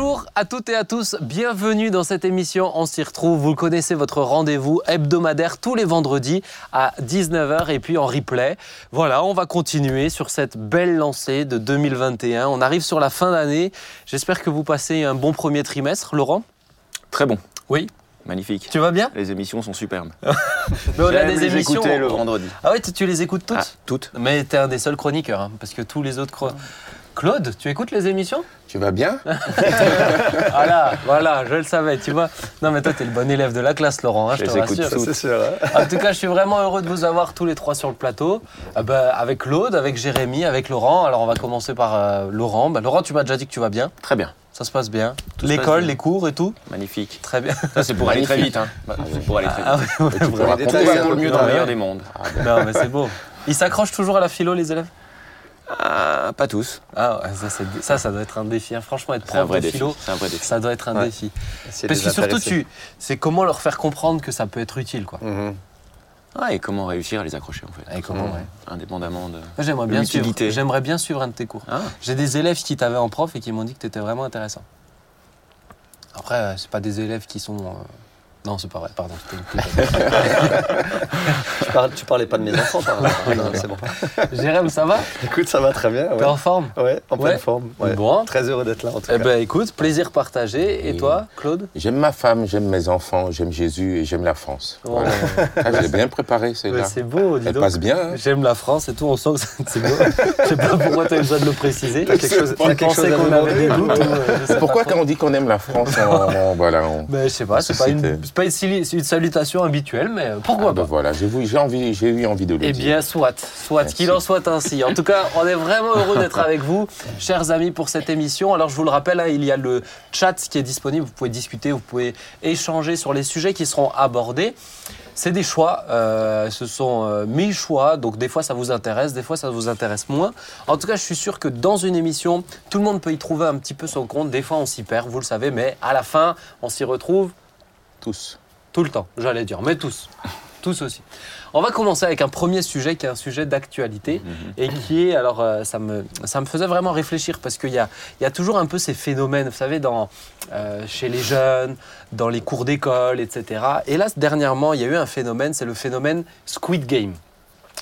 Bonjour à toutes et à tous, bienvenue dans cette émission. On s'y retrouve, vous le connaissez, votre rendez-vous hebdomadaire tous les vendredis à 19h et puis en replay. Voilà, on va continuer sur cette belle lancée de 2021. On arrive sur la fin d'année. J'espère que vous passez un bon premier trimestre, Laurent? Très bon. Oui. Magnifique. Tu vas bien? Les émissions sont superbes. Mais au-delà J'aime des les émissions. écouter le on- vendredi. Ah oui, tu, tu les écoutes toutes? Ah, toutes. Mais t'es un des seuls chroniqueurs, hein, parce que tous les autres. chro- Claude, tu écoutes les émissions? Tu vas bien? Voilà, voilà, je le savais, tu vois. Non, mais toi, t'es le bon élève de la classe, Laurent, hein, je Je te les écoute rassure. sûr. En tout cas, je suis vraiment heureux de vous avoir tous les trois sur le plateau. Ah bah, avec Claude, avec Jérémy, avec Laurent. Alors, on va commencer par euh, Laurent. Bah, Laurent, tu m'as déjà dit que tu vas bien. Très bien. Ça se passe bien. L'école, les cours et tout? Magnifique. Très bien. Ça, c'est pour aller très vite. Hein. Bah, c'est pour aller très vite. Ah, ouais, ouais, hein. pour le mieux dans le meilleur des mondes. Non, mais c'est beau. Ils s'accrochent toujours à la philo, les élèves? Ah, pas tous. Ah, ouais, ça, c'est- ça, ça doit être un défi. hein. Franchement, être C'est un prof vrai de défi. philo, C'est un vrai défi. ça doit être un Ouais. défi. Parce que surtout, tu, c'est comment leur faire comprendre que ça peut être utile, quoi. Ah, et comment réussir à les accrocher en fait Et comment, ouais. Indépendamment de. J'aimerais bien, suivre, L'utilité. j'aimerais bien suivre un de tes cours. Ah, J'ai des élèves qui t'avaient en prof et qui m'ont dit que tu étais vraiment intéressant. Après, euh, c'est pas des élèves qui sont. Euh, Non, c'est pas vrai, pardon. une. Tu, parles- tu parlais pas de mes enfants, par exemple. C'est bon. Jérém, ça va? Écoute, ça va très bien. T'es Ouais, en forme? Ouais, en pleine Ouais. forme. ouais. Bon. Très heureux d'être là, en tout Eh cas. ben écoute, plaisir partagé. Et toi, Claude? J'aime ma femme, j'aime mes enfants, j'aime Jésus et j'aime la France. Oh, Voilà. Ah, je l'ai bien préparé, celle-là. C'est beau, dis Elle donc. passe bien. hein J'aime la France et tout, on sent que c'est- beau. Je sais pas pourquoi tu as besoin de le préciser. T'as quelque chose, t'as chose qu'on avait des ou, euh, Pourquoi quand on dit qu'on aime la France, on, voilà, on- Ben, je sais pas, c'est pas, une, C'était- c'est pas une, salutation habituelle, mais euh, pourquoi Ah, ben pas voilà, j'ai envie, eu envie de le Eh dire. bien, soit, soit, qu'il en soit ainsi. En tout cas, on est vraiment heureux d'être avec vous, chers amis, pour cette émission. Alors, je vous le rappelle, hein, il y a le chat qui est disponible. Vous pouvez discuter, vous pouvez échanger sur les sujets qui seront abordés. C'est des choix, euh, ce sont euh, mes choix, donc des fois ça vous intéresse, des fois ça vous intéresse moins. En tout cas, je suis sûr que dans une émission, tout le monde peut y trouver un petit peu son compte. Des fois on s'y perd, vous le savez, mais à la fin, on s'y retrouve Tous. tout le temps, j'allais dire, mais tous. Tous aussi. On va commencer avec un premier sujet qui est un sujet d'actualité et qui est, alors euh, ça, me, ça me faisait vraiment réfléchir parce qu'il y a, il y a toujours un peu ces phénomènes, vous savez, dans, euh, chez les jeunes, dans les cours d'école, etc. Et là, dernièrement, il y a eu un phénomène, c'est le phénomène Squid Game.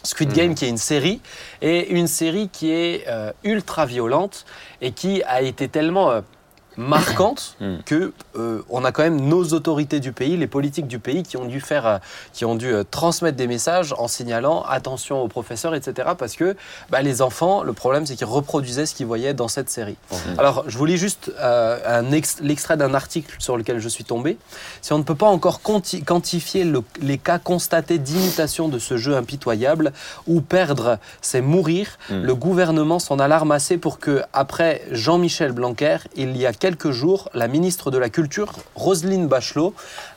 Squid Game qui est une série et une série qui est euh, ultra violente et qui a été tellement marquante Mm. que euh, on a quand même nos autorités du pays, les politiques du pays qui ont dû faire, euh, qui ont dû euh, transmettre des messages en signalant attention aux professeurs, etc. Parce que bah, les enfants, le problème c'est qu'ils reproduisaient ce qu'ils voyaient dans cette série. Alors je vous lis juste euh, l'extrait d'un article sur lequel je suis tombé. Si on ne peut pas encore quanti- quantifier le- les cas constatés d'imitation de ce jeu impitoyable, où perdre c'est mourir, Mm. le gouvernement s'en alarme assez pour que, après Jean-Michel Blanquer, il y a quelques jours, la ministre de la Culture, Roselyne Bachelot,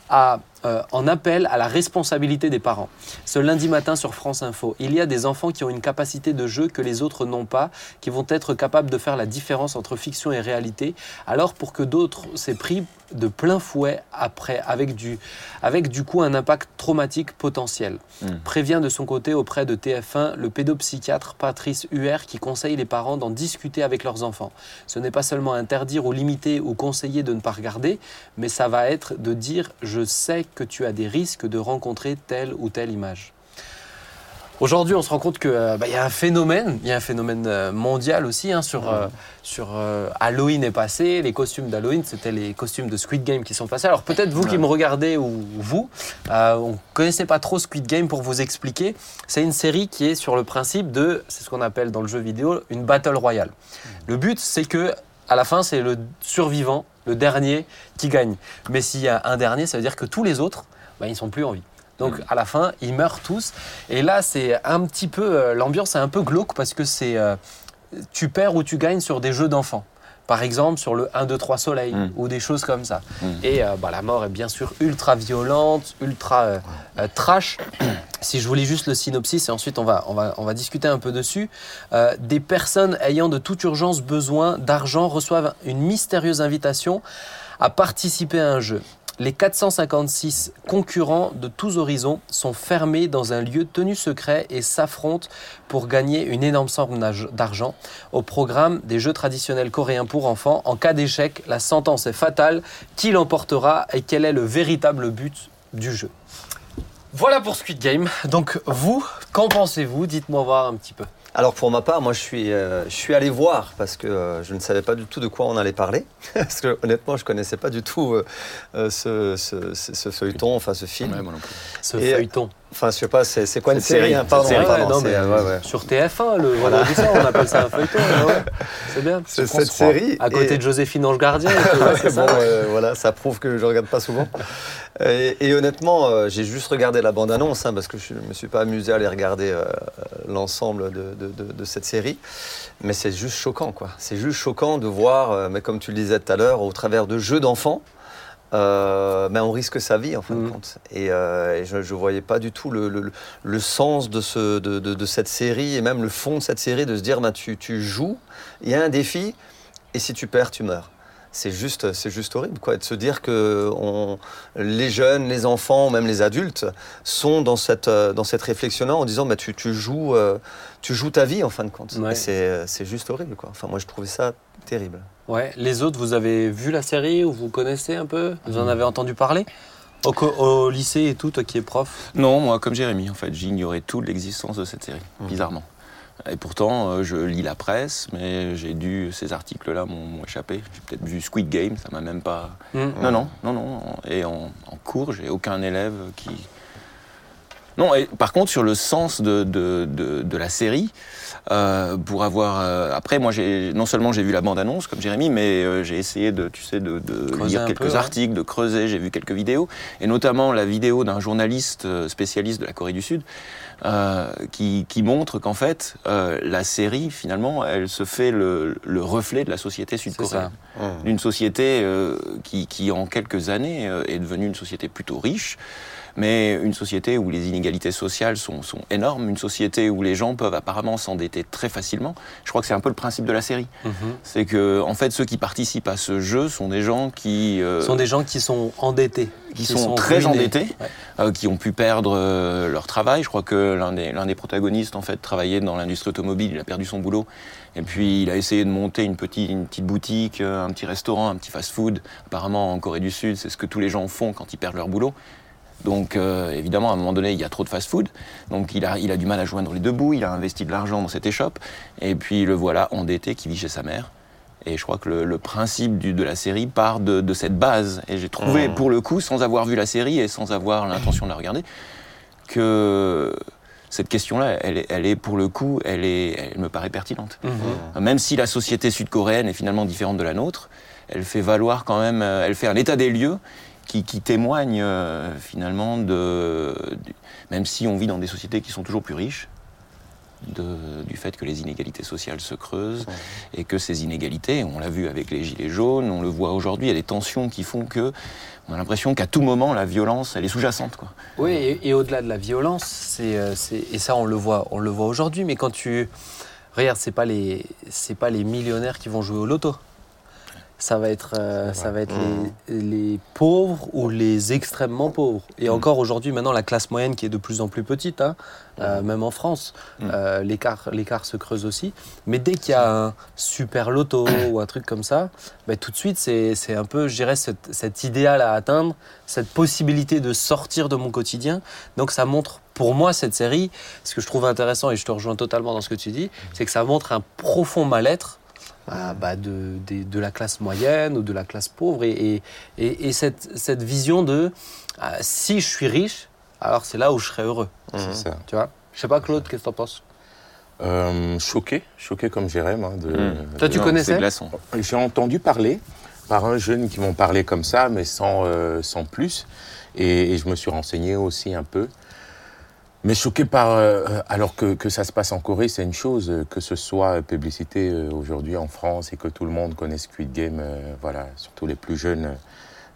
a euh, en appel à la responsabilité des parents. Ce lundi matin sur France Info, il y a des enfants qui ont une capacité de jeu que les autres n'ont pas, qui vont être capables de faire la différence entre fiction et réalité, alors pour que d'autres s'est pris de plein fouet après, avec du, avec du coup un impact traumatique potentiel. Mm. Prévient de son côté auprès de TF1 le pédopsychiatre Patrice Huer qui conseille les parents d'en discuter avec leurs enfants. Ce n'est pas seulement interdire ou limiter ou conseiller de ne pas regarder, mais ça va être de dire je sais que tu as des risques de rencontrer telle ou telle image. Aujourd'hui, on se rend compte qu'il y a un phénomène, il y a un phénomène euh, mondial aussi hein, sur, euh, sur euh, Halloween est passé, les costumes d'Halloween, c'était les costumes de Squid Game qui sont passés. Alors peut-être vous qui me regardez ou vous, euh, on ne connaissait pas trop Squid Game pour vous expliquer. C'est une série qui est sur le principe de, c'est ce qu'on appelle dans le jeu vidéo, une battle royale. Le but, c'est que à la fin, c'est le survivant, le dernier, qui gagne. Mais s'il y a un dernier, ça veut dire que tous les autres, bah, ils sont plus en vie. Donc à la fin, ils meurent tous. Et là, c'est un petit peu, euh, l'ambiance est un peu glauque parce que c'est, euh, tu perds ou tu gagnes sur des jeux d'enfants. Par exemple, sur le 1, 2, 3 soleil Mm. ou des choses comme ça. Mm. Et euh, bah, la mort est bien sûr ultra violente, ultra euh, euh, trash. si je vous lis juste le synopsis et ensuite on va, on va, on va discuter un peu dessus. Des personnes ayant de toute urgence besoin d'argent reçoivent une mystérieuse invitation à participer à un jeu. Les 456 concurrents de tous horizons sont fermés dans un lieu tenu secret et s'affrontent pour gagner une énorme somme d'argent. Au programme des jeux traditionnels coréens pour enfants, en cas d'échec, la sentence est fatale. Qui l'emportera et quel est le véritable but du jeu? Voilà pour Squid Game. Donc vous, qu'en pensez-vous? Dites-moi voir un petit peu. Alors pour ma part, moi je suis, euh, je suis allé voir parce que euh, je ne savais pas du tout de quoi on allait parler. parce que honnêtement, je connaissais pas du tout euh, euh, ce, ce- ce- ce feuilleton, enfin ce film. Ouais, moi non plus. Ce Et- feuilleton. Enfin, je sais pas, c'est quoi une série, série hein, Pardon, cette série. pardon, Ouais, non, c'est, mais ouais, ouais. Sur TF1, le vendredi soir, on appelle ça un feuilleton. ouais. C'est bien. C'est cette série. À côté et- de Joséphine Ange Gardien. Ouais, ça. bon, euh, voilà, ça prouve que je regarde pas souvent. Et, et honnêtement, euh, j'ai juste regardé la bande-annonce hein, parce que je ne me suis pas amusé à aller regarder euh, l'ensemble de, de- de- de cette série. Mais c'est juste choquant, quoi. C'est juste choquant de voir, mais comme tu le disais tout à l'heure, au travers de jeux d'enfants, euh, ben on risque sa vie en fin de Mhm. compte. Et, euh, et je ne voyais pas du tout le, le- le sens de, ce, de, de- de cette série et même le fond de cette série de se dire ben, tu, tu joues, il y a un défi et si tu perds, tu meurs. C'est juste, c'est juste horrible, quoi, de se dire que on, les jeunes, les enfants, même les adultes, sont dans cette, euh, dans cette réflexion-là en disant, bah, tu, tu joues, euh, tu joues ta vie en fin de compte. Ouais. Et c'est, c'est juste horrible, quoi. Enfin, moi, je trouvais ça terrible. Ouais. Les autres, vous avez vu la série ou vous connaissez un peu? Vous en avez entendu parler? Au, co- au lycée et tout, toi qui es prof? Non, moi, comme Jérémy, en fait, j'ignorais tout de l'existence de cette série, bizarrement. Et pourtant, euh, je lis la presse, mais j'ai dû. Ces articles-là m'ont échappé. J'ai peut-être vu Squid Game, ça m'a même pas. Hmm. Non, non, non, non. Et en, en cours, j'ai aucun élève qui. Non, et par contre, sur le sens de, de, de, de la série, euh, pour avoir. euh, après, moi, j'ai non seulement j'ai vu la bande-annonce, comme Jérémy, mais euh, j'ai essayé de, tu sais, de, lire quelques peu, ouais. articles, de creuser. J'ai vu quelques vidéos, et notamment la vidéo d'un journaliste spécialiste de la Corée du Sud, euh, qui, qui montre qu'en fait, euh, la série, finalement, elle se fait le, le reflet de la société sud-coréenne. d'une société euh, qui, qui, en quelques années, euh, est devenue une société plutôt riche, mais une société où les inégalités sociales sont, sont énormes, une société où les gens peuvent apparemment s'endetter très facilement. Je crois que c'est un peu le principe de la série. Mhm. C'est que, en fait, ceux qui participent à ce jeu sont des gens qui, euh, sont des gens qui sont endettés. qui sont, très ruinés. endettés, Ouais. euh, qui ont pu perdre euh, leur travail. Je crois que l'un des, l'un des protagonistes, en fait, travaillait dans l'industrie automobile, il a perdu son boulot. Et puis, il a essayé de monter une petite, une petite boutique, euh, un petit restaurant, un petit fast-food. Apparemment, en Corée du Sud, c'est ce que tous les gens font quand ils perdent leur boulot. Donc, euh, évidemment, à un moment donné, il y a trop de fast-food. Donc, il a, il a du mal à joindre les deux bouts. Il a investi de l'argent dans cette échoppe. Et puis, le voilà endetté qui vit chez sa mère. Et je crois que le, le principe du- de la série part de, de cette base. Et j'ai trouvé, Mmh. pour le coup, sans avoir vu la série et sans avoir l'intention de la regarder, que cette question-là, elle est, elle est, pour le coup, elle, est, elle me paraît pertinente. Mhm. Même si la société sud-coréenne est finalement différente de la nôtre, elle fait valoir quand même, euh, elle fait un état des lieux qui, qui témoigne euh, finalement de, même si on vit dans des sociétés qui sont toujours plus riches, de- du fait que les inégalités sociales se creusent et que ces inégalités, on l'a vu avec les gilets jaunes, on le voit aujourd'hui, il y a des tensions qui font que on a l'impression qu'à tout moment la violence, elle est sous-jacente. Quoi. Oui, et, et au-delà de la violence, c'est, euh, c'est- et ça on le voit, on le voit aujourd'hui. Mais quand tu regarde, c'est pas les, c'est pas les millionnaires qui vont jouer au loto. Ça va être, euh, ça va être les, les pauvres ou les extrêmement pauvres. Et encore aujourd'hui, maintenant, la classe moyenne qui est de plus en plus petite, hein, euh, même en France, Mm. euh, l'écart, se creuse aussi. Mais dès qu'il y a un super loto ou un truc comme ça, bah, tout de suite, c'est, un peu, je dirais, cet, cet idéal à atteindre, cette possibilité de sortir de mon quotidien. Donc ça montre, pour moi, cette série, ce que je trouve intéressant, et je te rejoins totalement dans ce que tu dis, c'est que ça montre un profond mal-être bah, de, de la classe moyenne ou de la classe pauvre. Et, et, et- et cette, cette vision de ah, si je suis riche, alors c'est là où je serai heureux. C'est ça. Tu vois? Je sais pas, Claude, qu'est-ce que t'en penses? Euh, choqué, choqué comme Jérém. hein, de- Mm. Toi, tu Non, connaissais? J'ai entendu parler par un jeune qui m'en parlait comme ça, mais sans, euh, sans plus. Et, et je me suis renseigné aussi un peu. Mais choqué par. euh, alors que, que ça se passe en Corée, c'est une chose. euh, Que ce soit publicité euh, aujourd'hui en France et que tout le monde connaisse Squid Game, euh, voilà, surtout les plus jeunes,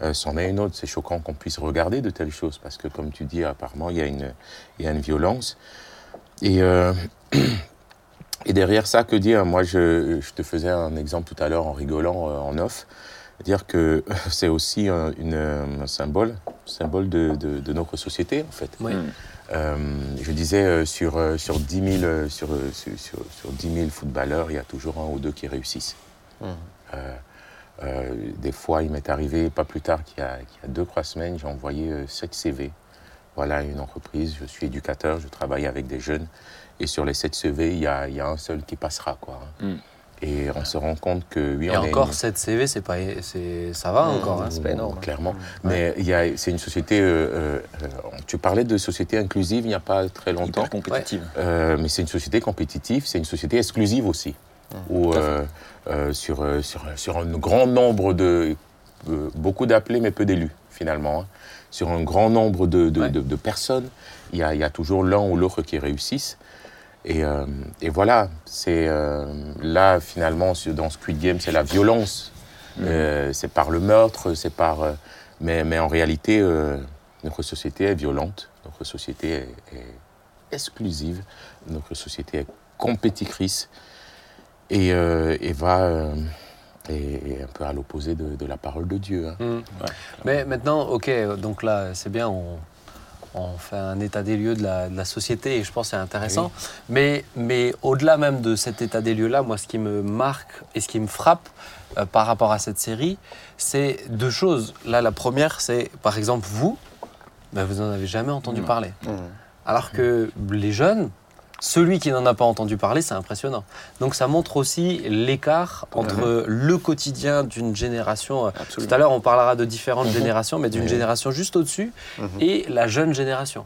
euh, c'en est une autre. C'est choquant qu'on puisse regarder de telles choses parce que, comme tu dis, apparemment, il y a une, il y a une violence. Et. euh, Et derrière ça, que dire? Moi, je, je te faisais un exemple tout à l'heure en rigolant euh, en off. dire que c'est aussi un, une, un symbole, symbole de, de- de notre société, en fait. Oui. Mm. Euh, je disais, euh, sur, euh, sur, 10 000, euh, sur, sur, sur, sur 10 000 footballeurs, il y a toujours un ou deux qui réussissent. Euh, euh, des fois, il m'est arrivé, pas plus tard qu'il y a, qu'il y a deux, trois semaines, j'ai envoyé euh, 7 CV. Voilà une entreprise, je suis éducateur, je travaille avec des jeunes. Et sur les 7 CV, il y a, il y a un seul qui passera. Quoi. Mm. Et on se rend compte que, oui, Et on est encore, une- 7 CV, c'est pas, c'est, ça va Mmh. encore. hein. c'est pas énorme. Clairement. Mais il y a- c'est une société. euh, euh, euh, tu parlais de société inclusive il n'y a pas très longtemps. Hyper compétitive. Euh, mais c'est une société compétitive, c'est une société exclusive aussi. Où, euh, euh, sur, sur, sur un grand nombre de. euh, beaucoup d'appelés, mais peu d'élus, finalement. hein. Sur un grand nombre de, de- Ouais. de- de personnes, il y a, il y a toujours l'un ou l'autre qui réussissent. Et, euh, et voilà, c'est euh, là, finalement, dans Squid Game, c'est la violence. Euh, c'est par le meurtre, c'est par. mais, mais en réalité, notre société est violente, notre société est, est exclusive, notre société est compétitrice et, et va. est un peu à l'opposé de, de la parole de Dieu. hein. Mm. Mais maintenant, ok, donc là, c'est bien, on, on fait un état des lieux de la, de la société et je pense que c'est intéressant. Mais, mais au-delà même de cet état des lieux-là, moi, ce qui me marque et ce qui me frappe euh, par rapport à cette série, c'est deux choses. Là, la première, c'est par exemple vous, ben, vous n'en avez jamais entendu parler. Alors que les jeunes, celui qui n'en a pas entendu parler, c'est impressionnant. Donc ça montre aussi l'écart entre le quotidien d'une génération. euh, Absolument. Tout à l'heure, on parlera de différentes Mhm. générations, mais d'une génération juste au-dessus Mhm. et la jeune génération.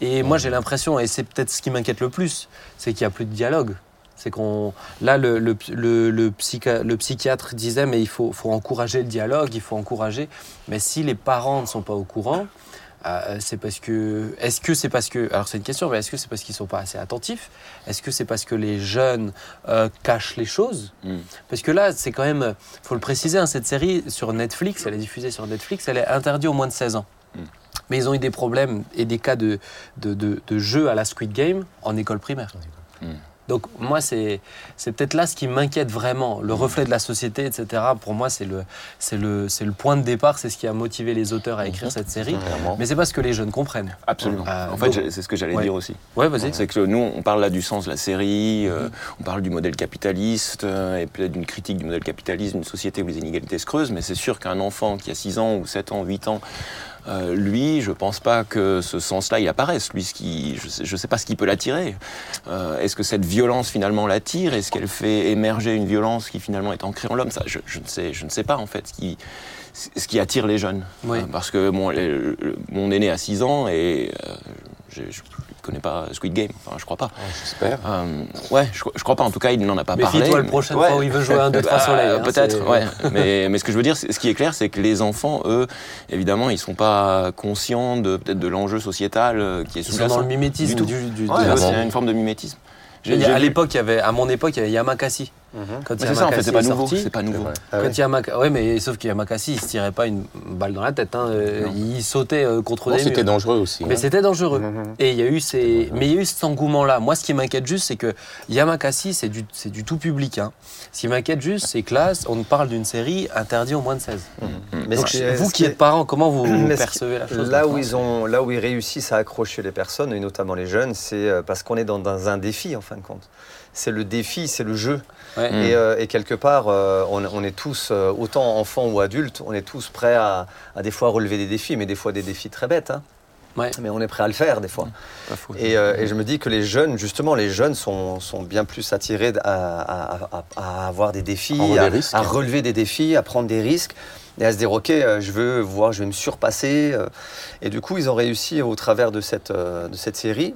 Et moi, j'ai l'impression, et c'est peut-être ce qui m'inquiète le plus, c'est qu'il n'y a plus de dialogue. C'est qu'on. Là, le, le, le, le psycha- le psychiatre disait, mais il faut, faut encourager le dialogue, il faut encourager. Mais si les parents ne sont pas au courant, euh, c'est parce que. Est-ce que c'est parce que. Alors, c'est une question, mais est-ce que c'est parce qu'ils ne sont pas assez attentifs? Est-ce que c'est parce que les jeunes euh, cachent les choses? Mm. Parce que là, c'est quand même. Il faut le préciser, hein, cette série sur Netflix, elle est diffusée sur Netflix, elle est interdite aux moins de 16 ans. Mm. Mais ils ont eu des problèmes et des cas de, de, de, de jeux à la Squid Game en école primaire. Mm. Donc moi, c'est peut-être là ce qui m'inquiète vraiment, le reflet de la société, etc. Pour moi, c'est le, c'est le, c'est le point de départ, c'est ce qui a motivé les auteurs à écrire cette série. Clairement. Mais c'est pas ce que les jeunes comprennent. Absolument. Euh, en fait, c'est ce que j'allais Ouais. dire aussi. Ouais, vas-y. C'est que nous, on parle là du sens de la série, euh, on parle du modèle capitaliste, euh, et peut-être d'une critique du modèle capitaliste, d'une société où les inégalités se creusent, mais c'est sûr qu'un enfant qui a 6 ans ou 7 ans, 8 ans, euh, lui, je pense pas que ce sens-là, il apparaisse. Lui, ce qui, je sais, je sais pas ce qui peut l'attirer. Euh, Est-ce que cette violence, finalement, l'attire? Est-ce qu'elle fait émerger une violence qui, finalement, est ancrée en l'homme? Ça, je, je ne sais, je ne sais pas, en fait, ce qui, ce qui attire les jeunes. Oui. Euh, parce que le- mon aîné a 6 ans et euh, je ne connais pas Squid Game. Enfin, je crois pas. J'espère. Euh, ouais, je, je crois pas. En tout cas, il n'en a pas parlé. Méfie-toi la mais- prochaine Ouais. fois où il veut jouer un 2 3 Bah, soleil. hein, Peut-être, ouais. mais, mais ce que je veux dire, ce qui est clair, c'est que les enfants, eux, évidemment, ils sont pas conscients de peut-être de l'enjeu sociétal euh, qui est Ils sont dans sous-jacent. le mimétisme Du tout. du, du- Ouais, c'est une forme de mimétisme. À vu- l'époque, il y avait, à mon époque, il y avait Yamakasi. Mhm. Quand Mais c'est ça, en fait, c'est pas nouveau. sorti, C'est pas nouveau. Ah Quand ouais. Mais sauf que Yamakasi, il se tirait pas une balle dans la tête. hein. Euh. Il sautait euh, contre Bon, des c'était murs. dangereux aussi. Mais hein. c'était dangereux. Mhm. Et il y a eu ces... Mais il y a eu cet engouement-là. Moi, ce qui m'inquiète juste, c'est que Yamakasi, c'est du, c'est du tout public. hein. Ce qui m'inquiète juste, c'est que là, on parle d'une série interdite aux moins de 16. Mais Donc, vous qui êtes parents, comment vous qui- percevez la chose Là où, ils ont, là où ils réussissent à accrocher les personnes, et notamment les jeunes, c'est euh, parce qu'on est dans, dans un défi en fin de compte. C'est le défi, c'est le jeu. Ouais. Mm. Et, euh, et quelque part, euh, on, on est tous, euh, autant enfants ou adultes, on est tous prêts à, à des fois relever des défis, mais des fois des défis très bêtes. hein. Ouais. Mais on est prêt à le faire des fois. Faux. Et, et je me dis que les jeunes, justement, les jeunes sont, sont bien plus attirés à, à- à- à avoir des défis, à, relever des défis, à prendre des risques et à se dire ok, je veux voir, je vais me surpasser. Et du coup, ils ont réussi au travers de cette, de cette série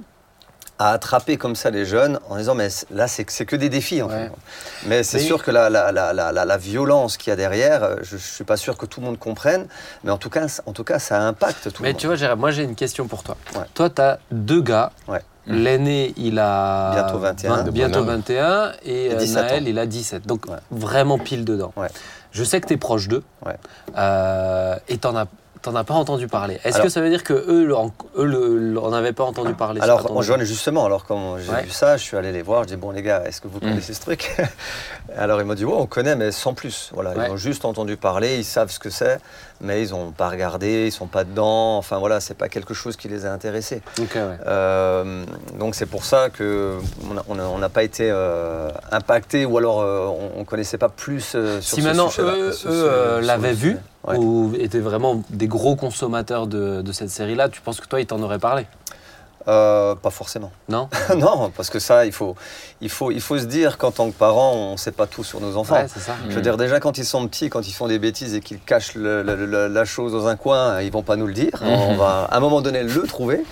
à attraper comme ça les jeunes en disant mais là c'est c'est que des défis en Ouais. fait. Mais c'est Mais- sûr que la, la, la, la, la- la violence qu'il y a derrière, euh, je, ne suis pas sûr que tout le monde comprenne, mais en tout cas, en tout cas ça impacte tout Mais le tu monde. vois, Gérard, moi j'ai une question pour toi. Ouais. Toi, tu as deux gars. Ouais. L'aîné, il a Bientôt 21. vingt- De bientôt bonhomme. 21 et Et euh, 17 Naël, ans. il a 17. Donc Ouais. vraiment pile dedans. Ouais. Je sais que tu es proche d'eux. Ouais. Euh, et t'en as, T'en as pas entendu parler. Est-ce que ça veut dire que eux, en- eux le- le- en avaient pas entendu parler Alors, j'en ai justement, alors quand j'ai Ouais. vu ça, je suis allé les voir, je dis bon les gars, est-ce que vous connaissez ce truc? Alors ils m'ont dit ouais, on connaît, mais sans plus. Voilà, Ouais. ils ont juste entendu parler, ils savent ce que c'est, mais ils n'ont pas regardé, ils sont pas dedans. Enfin voilà, c'est pas quelque chose qui les a intéressés. Ouais. Euh, donc c'est pour ça que on n'a pas été euh, impacté ou alors euh, on, on connaissait pas plus euh, sur Si ce maintenant eux, l'avaient vu. Ouais. ou étaient vraiment des gros consommateurs de, de cette série-là, tu penses que toi, ils t'en auraient parlé? Euh, pas forcément. Non? Non, parce que ça, il faut, il faut, il faut se dire qu'en tant que parent, on ne sait pas tout sur nos enfants. Ouais, c'est ça. Je veux dire, déjà, quand ils sont petits, quand ils font des bêtises et qu'ils cachent le- le- le- la chose dans un coin, ils vont pas nous le dire. On va, à un moment donné, le trouver.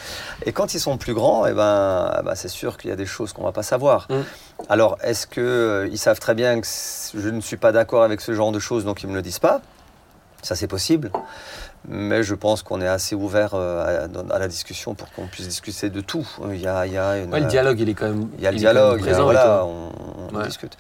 Et quand ils sont plus grands, eh ben, eh ben, c'est sûr qu'il y a des choses qu'on va pas savoir. Mm. Alors, est-ce qu'ils savent très bien que je ne suis pas d'accord avec ce genre de choses, donc ils me le disent pas? Ça, c'est possible. Mais je pense qu'on est assez ouvert euh, à, à la discussion pour qu'on puisse discuter de tout. Il y a, il y a une, Ouais, le dialogue, il est quand même. il y a le dialogue, présent. voilà, on, on Ouais. discute.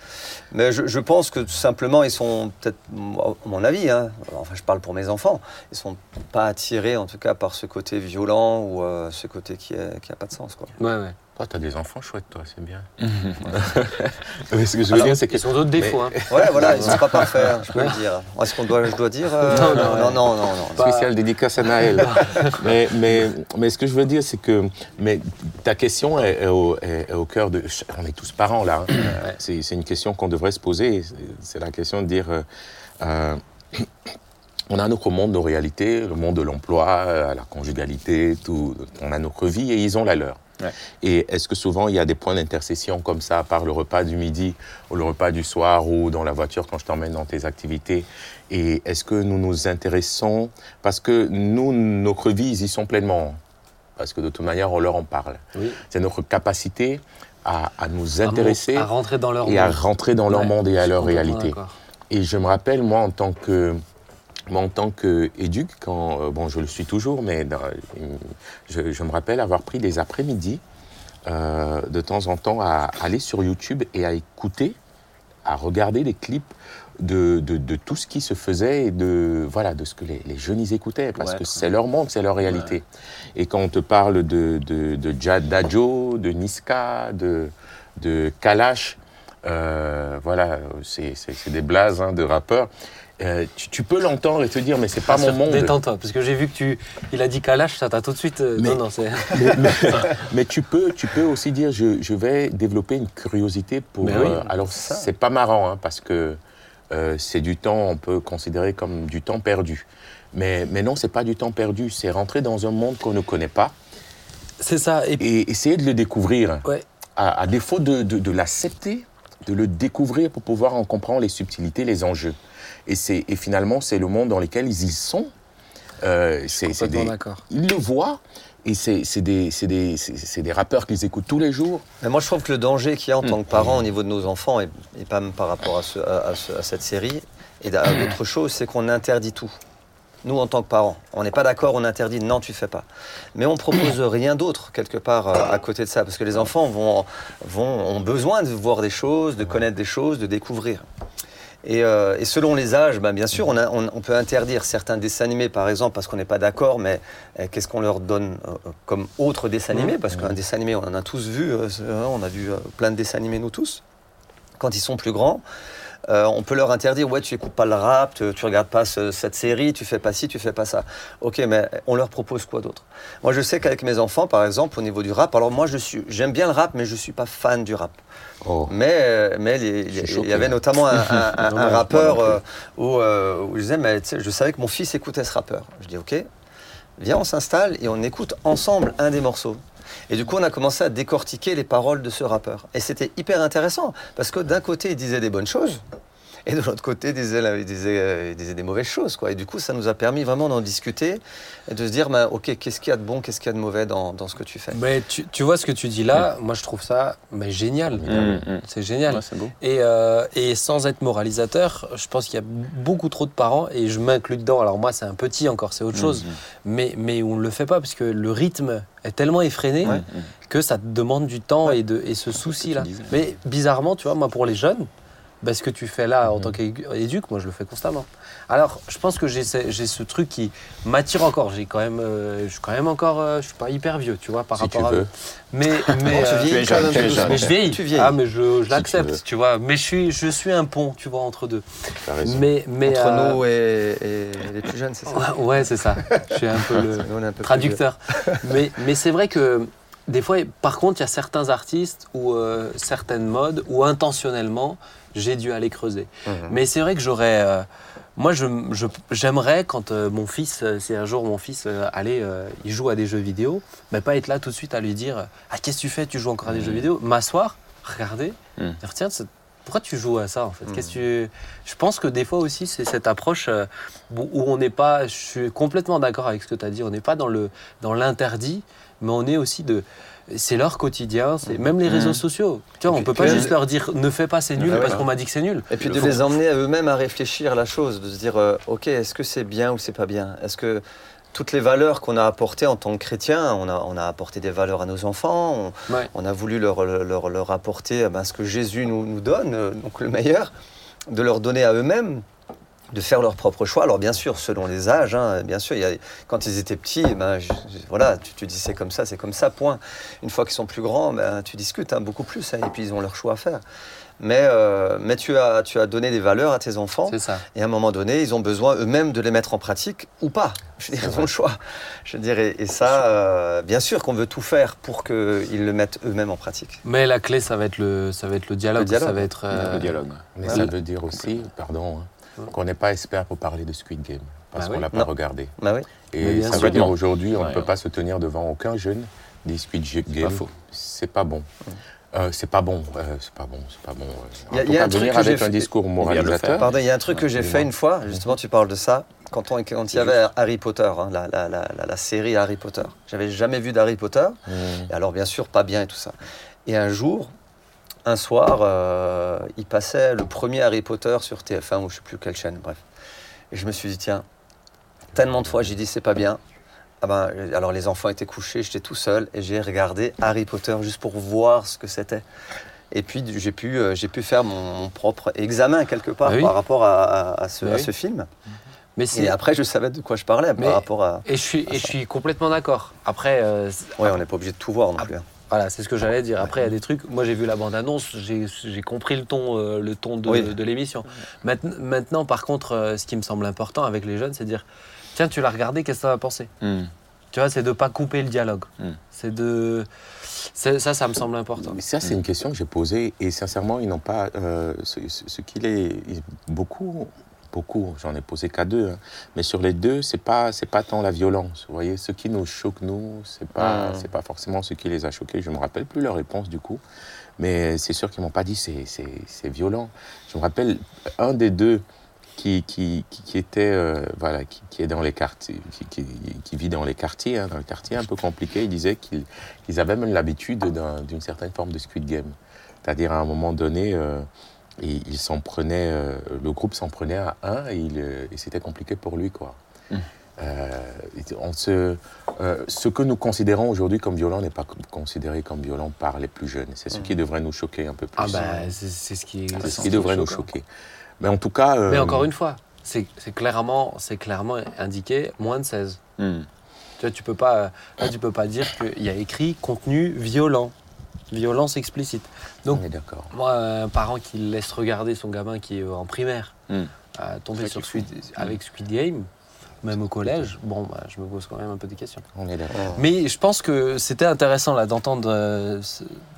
Mais je, je pense que tout simplement, ils sont peut-être, à mon avis, hein, enfin je parle pour mes enfants, ils sont pas attirés en tout cas par ce côté violent ou euh, ce côté qui n'a qui a pas de sens. Quoi. Ouais, Toi, t'as des enfants chouettes, toi, c'est bien. Mais ce que je veux Alors, dire, c'est que Ils sont d'autres défauts. Hein. Ouais, voilà, ils sont pas parfaits, hein, je peux le dire. Est-ce qu'on doit, je dois dire euh, Non, non, non, non, non, non. Spécial dédicace à Naël. mais, mais, mais ce que je veux dire, c'est que mais ta question est, est au, est- est au cœur de. On est tous parents là. hein. C'est c'est une question qu'on devrait se poser. C'est- la question de dire. euh, euh, on a notre monde, nos réalités, le monde de l'emploi, la conjugalité, tout. On a notre vie et ils ont la leur. Ouais. Et est-ce que souvent il y a des points d'intercession comme ça, à part le repas du midi ou le repas du soir ou dans la voiture quand je t'emmène dans tes activités? Et est-ce que nous nous intéressons Parce que nous, notre vie, ils y sont pleinement. Parce que de toute manière, on leur en parle. Oui. C'est notre capacité à, à nous À intéresser mon- À rentrer dans leur et à rentrer dans leur Ouais, monde et à leur réalité. Et je me rappelle, moi, en tant que, moi, en tant qu'éduc, quand, euh, bon, je le suis toujours, mais dans- je, je me rappelle avoir pris des après-midi, euh, de temps en temps, à aller sur YouTube et à écouter, à regarder des clips de, de, de tout ce qui se faisait et de, voilà, de ce que les, les jeunes, ils écoutaient, parce Ouais, que c'est leur monde, c'est leur réalité. Et quand on te parle de, de, de Jad Dajo, de Niska, de, de Kalash, euh, voilà, c'est des blazes hein, de rappeurs. Euh, tu, tu peux l'entendre et te dire, mais c'est pas mon monde. Détends-toi, parce que j'ai vu que tu. Il a dit Kalash, ça t'a tout de suite. euh, Mais- Non, non, c'est. mais, mais- mais tu peux, tu peux aussi dire, je, je vais développer une curiosité pour. Mais oui, euh, alors c'est ça. c'est pas marrant hein, parce que euh, c'est du temps, on peut considérer comme du temps perdu. Mais, mais non, c'est pas du temps perdu, c'est rentrer dans un monde qu'on ne connaît pas C'est ça. Et et essayer de le découvrir. Ouais. À, à défaut de, de- de l'accepter, de le découvrir pour pouvoir en comprendre les subtilités, les enjeux. Et, c'est- et finalement, c'est le monde dans lequel ils y sont. Euh, c'est- c'est des- d'accord. ils le voient. Et c'est c'est des, c'est des, c'est- c'est des rappeurs qu'ils écoutent tous les jours. Mais moi, je trouve que le danger qu'il y a en Mm. tant que parent au niveau de nos enfants, et, et pas même par rapport à, ce- à- à ce- à cette série, et à d'autres choses, c'est qu'on interdit tout. Nous, en tant que parents, on n'est pas d'accord, on interdit, non, tu fais pas. Mais on propose rien d'autre, quelque part, euh, à côté de ça, parce que les enfants vont, vont, ont besoin de voir des choses, de connaître des choses, de découvrir. Et, euh, et selon les âges, ben, bien sûr, on, a- on- on peut interdire certains dessins animés, par exemple, parce qu'on n'est pas d'accord, mais euh, qu'est-ce qu'on leur donne euh, comme autre dessin animé? Parce qu'un dessin animé, on en a tous vu, on a vu plein de dessins animés, nous tous. Quand ils sont plus grands, euh, on peut leur interdire, ouais, tu écoutes pas le rap, tu, tu regardes pas ce- cette série, tu fais pas ci, tu fais pas ça. Ok, mais on leur propose quoi d'autre? Moi, je sais qu'avec mes enfants, par exemple, au niveau du rap, alors moi, je suis, j'aime bien le rap, mais je suis pas fan du rap. Oh. Mais, euh, mais il y avait notamment un, un- un- Non, un non, rappeur euh, où, euh, où je disais, mais je savais que mon fils écoutait ce rappeur. Je dis, ok, viens, on s'installe et on écoute ensemble un des morceaux. Et du coup, on a commencé à décortiquer les paroles de ce rappeur. Et c'était hyper intéressant, parce que d'un côté, il disait des bonnes choses, et de l'autre côté, il disait, la- il disait, il disait des mauvaises choses. Quoi. Et du coup, ça nous a permis vraiment d'en discuter et de se dire, ben, ok, qu'est-ce qu'il y a de bon, qu'est-ce qu'il y a de mauvais dans, dans ce que tu fais? Mais tu, tu vois ce que tu dis là, moi je trouve ça mais génial. Mm, mm. C'est génial. Ouais, c'est beau. Et, euh, et sans être moralisateur, je pense qu'il y a beaucoup trop de parents, et je m'inclus dedans. Alors moi, c'est un petit encore, c'est autre chose, Mm, mais, mais on ne le fait pas parce que le rythme est tellement effréné Ouais. que ça te demande du temps et, de, et ce souci-là. Mais bizarrement, tu vois, moi, pour les jeunes, bah, ce que tu fais là en Mhm. tant qu'éduc, moi je le fais constamment. Alors, je pense que j'ai ce, j'ai ce truc qui m'attire encore. J'ai quand même, euh, je suis quand même encore, euh, je suis pas hyper vieux, tu vois, par Si tu rapport à. veux. Mais, mais, tu euh, mais je vieillis. Tu vieillis. Ah, mais je, je l'accepte, tu vois. Mais je suis, je suis un pont, tu vois, entre deux. Mais, mais Entre euh, nous et, et les plus jeunes, c'est ça ouais, ouais, c'est ça. Je suis un peu le Nous, un peu traducteur. mais mais c'est vrai que des fois, par contre, il y a certains artistes ou euh, certaines modes où intentionnellement, j'ai dû aller creuser. Mhm. Mais c'est vrai que j'aurais. euh, moi, j'aimerais, quand euh, mon fils, si un jour mon fils euh, il joue à des jeux vidéo, mais pas être là tout de suite à lui dire Ah, qu'est-ce que tu fais? Tu joues encore à des Mhm. jeux vidéo? M'asseoir, regarder, Mhm. dire Tiens, pourquoi tu joues à ça en fait? Mhm. Qu'est-ce que tu... Je pense que des fois aussi, c'est cette approche où on n'est pas. Je suis complètement d'accord avec ce que tu as dit, on n'est pas dans le dans l'interdit, mais on est aussi de. C'est leur quotidien, c'est même les réseaux Mhm. sociaux. Tu vois, on peut pas juste leur dire ne fais pas, c'est nul Ah parce qu'on m'a dit que c'est nul. Et puis de les emmener à eux-mêmes à réfléchir la chose, de se dire, euh, ok, est-ce que c'est bien ou c'est pas bien? Est-ce que toutes les valeurs qu'on a apportées en tant que chrétiens, on a, on a apporté des valeurs à nos enfants, on, Ouais. on a voulu leur, leur, leur apporter eh ben, ce que Jésus nous, nous donne, euh, donc le meilleur, de leur donner à eux-mêmes, de faire leur propre choix. Alors bien sûr, selon les âges, hein, bien sûr, il y a, quand ils étaient petits, ben, je- je- voilà, tu, tu dis c'est comme ça, c'est comme ça, point. Une fois qu'ils sont plus grands, ben, tu discutes hein, beaucoup plus, hein, et puis ils ont leur choix à faire. Mais, euh, mais tu, as, tu as donné des valeurs à tes enfants, ça. et à un moment donné, ils ont besoin eux-mêmes de les mettre en pratique ou pas. Je ils ont le choix. Je dirais, et ça, euh, bien sûr qu'on veut tout faire pour qu'ils le mettent eux-mêmes en pratique. Mais la clé, ça va être le, ça va être le dialogue. Le dialogue. Ça va être. euh, Le dialogue. Mais Ouais. ça veut dire aussi, pardon, hein, qu'on n'est pas expert pour parler de Squid Game, parce Bah qu'on oui. l'a pas Non. regardé. Bah oui. Et ça sûr. veut dire aujourd'hui, on Ouais, ne peut ouais. pas se tenir devant aucun jeune des Squid Game. faux. C'est pas bon. Euh, c'est pas bon. euh, c'est pas bon. C'est pas bon. euh. En Y a- tout y a cas, un truc venir que j'ai avec un fait- discours vient de le moralisateur. faire. Pardon, il y a un truc que j'ai fait une fois, justement, tu parles de ça, quand, on, quand il y avait Harry Potter, hein, la, la- la- la- la série Harry Potter. J'avais jamais vu d'Harry Potter, Mmh. et alors bien sûr, pas bien et tout ça. Et un jour, un soir, euh, il passait le premier Harry Potter sur TF1 ou je sais plus quelle chaîne, bref. Et je me suis dit, tiens, tellement de fois j'ai dit c'est pas bien. Ah ben, alors les enfants étaient couchés, j'étais tout seul et j'ai regardé Harry Potter juste pour voir ce que c'était. Et puis j'ai pu, euh, j'ai pu faire mon, mon propre examen quelque part oui. par rapport à, à- à ce, à oui. ce film. Mais Et après je savais de quoi je parlais Mais- par rapport à... Et je suis, et je suis complètement d'accord. Après, euh, Ouais, on n'est pas obligé de tout voir non Ah, plus. Voilà, c'est ce que j'allais dire. Après, il y a des trucs. Moi, j'ai vu la bande-annonce, j'ai j'ai compris le ton, euh, le ton de, Oui. de l'émission. Maintenant, maintenant, par contre, euh, ce qui me semble important avec les jeunes, c'est de dire tiens, tu l'as regardé, qu'est-ce que ça va penser Hmm. Tu vois, c'est de pas couper le dialogue. Mm. C'est de. c'est- Ça, ça me semble important. Mais ça, c'est une question que j'ai posée et sincèrement, ils n'ont pas. euh, ce ce- ce qu'il est. Beaucoup, beaucoup, j'en ai posé qu'à deux, hein, mais sur les deux, c'est pas, c'est pas tant la violence. Vous voyez, ce qui nous choque, nous, c'est pas, Mm. c'est pas forcément ce qui les a choqués. Je me rappelle plus leur réponse du coup, mais c'est sûr qu'ils m'ont pas dit c'est, c'est, violent. Je me rappelle un des deux qui, qui, qui, était, euh, voilà, qui, qui est dans les quartiers, qui, qui, vit dans les quartiers, hein, dans le quartier un peu compliqué. Il disait qu'ils qu'ils avaient même l'habitude d'un- d'une certaine forme de Squid Game. C'est-à-dire à un moment donné, euh, ils s'en prenaient, euh, le groupe s'en prenait à un et, il, euh, et c'était compliqué pour lui. Quoi. Mm. Euh, on se, euh, ce que nous considérons aujourd'hui comme violent n'est pas considéré comme violent par les plus jeunes. C'est ce Mm. qui devrait nous choquer un peu plus. Ah, bah, c'est ce qui est. Ce qui devrait nous choquer. Mais en tout cas. Mais encore une fois, c'est clairement, clairement indiqué moins de 16. Hmm. Tu vois, tu peux pas, là, tu peux pas dire qu'il y a écrit contenu violent, violence explicite. Donc, moi, un parent qui laisse regarder son gamin qui est en primaire, Hmm. à tomber sur Squid, avec Squid Game, même au collège, bon, bah, je me pose quand même un peu des questions. On est d'accord. Mais je pense que c'était intéressant là d'entendre, euh,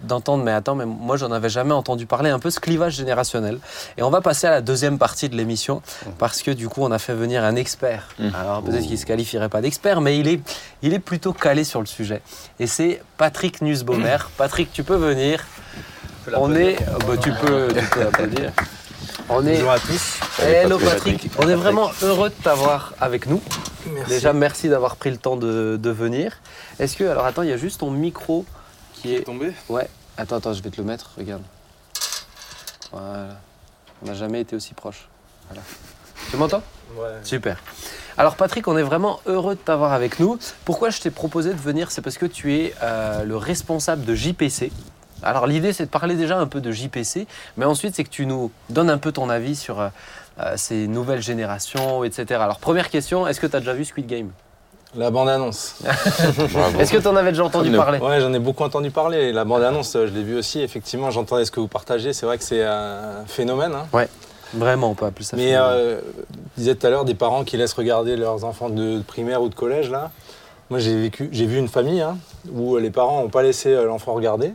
d'entendre. Mais attends, mais moi j'en avais jamais entendu parler un peu ce clivage générationnel. Et on va passer à la deuxième partie de l'émission parce que du coup on a fait venir un expert. Mmh. Alors peut-être qu'il se qualifierait pas d'expert, mais il est, il est plutôt calé sur le sujet. Et c'est Patrick Nussbaumer. Patrick, tu peux venir. On est, oh, bah, tu peux, tu peux applaudir. On est. Bonjour à tous. Hello Patrick. Patrick, on est vraiment heureux de t'avoir avec nous. Merci. Déjà, merci d'avoir pris le temps de, de venir. Est-ce que, alors attends, il y a juste ton micro qui est. tombé Ouais, attends, attends, je vais te le mettre, regarde. Voilà. On n'a jamais été aussi proche. Voilà. Tu m'entends Ouais. Super. Alors Patrick, on est vraiment heureux de t'avoir avec nous. Pourquoi je t'ai proposé de venir? C'est parce que tu es euh, le responsable de JPC. Alors l'idée c'est de parler déjà un peu de JPC, mais ensuite c'est que tu nous donnes un peu ton avis sur euh, euh, ces nouvelles générations, etc. Alors première question, est-ce que tu as déjà vu Squid Game? La bande-annonce. Est-ce que tu en avais déjà entendu parler? Ouais, j'en ai beaucoup entendu parler. La bande-annonce, euh, je l'ai vue aussi. Effectivement, j'entendais ce que vous partagez. C'est vrai que c'est un phénomène. hein. Vraiment, on peut appeler ça. Mais euh, disais tout à l'heure des parents qui laissent regarder leurs enfants de primaire ou de collège là. Moi j'ai vécu, j'ai vu une famille hein, où les parents n'ont pas laissé l'enfant regarder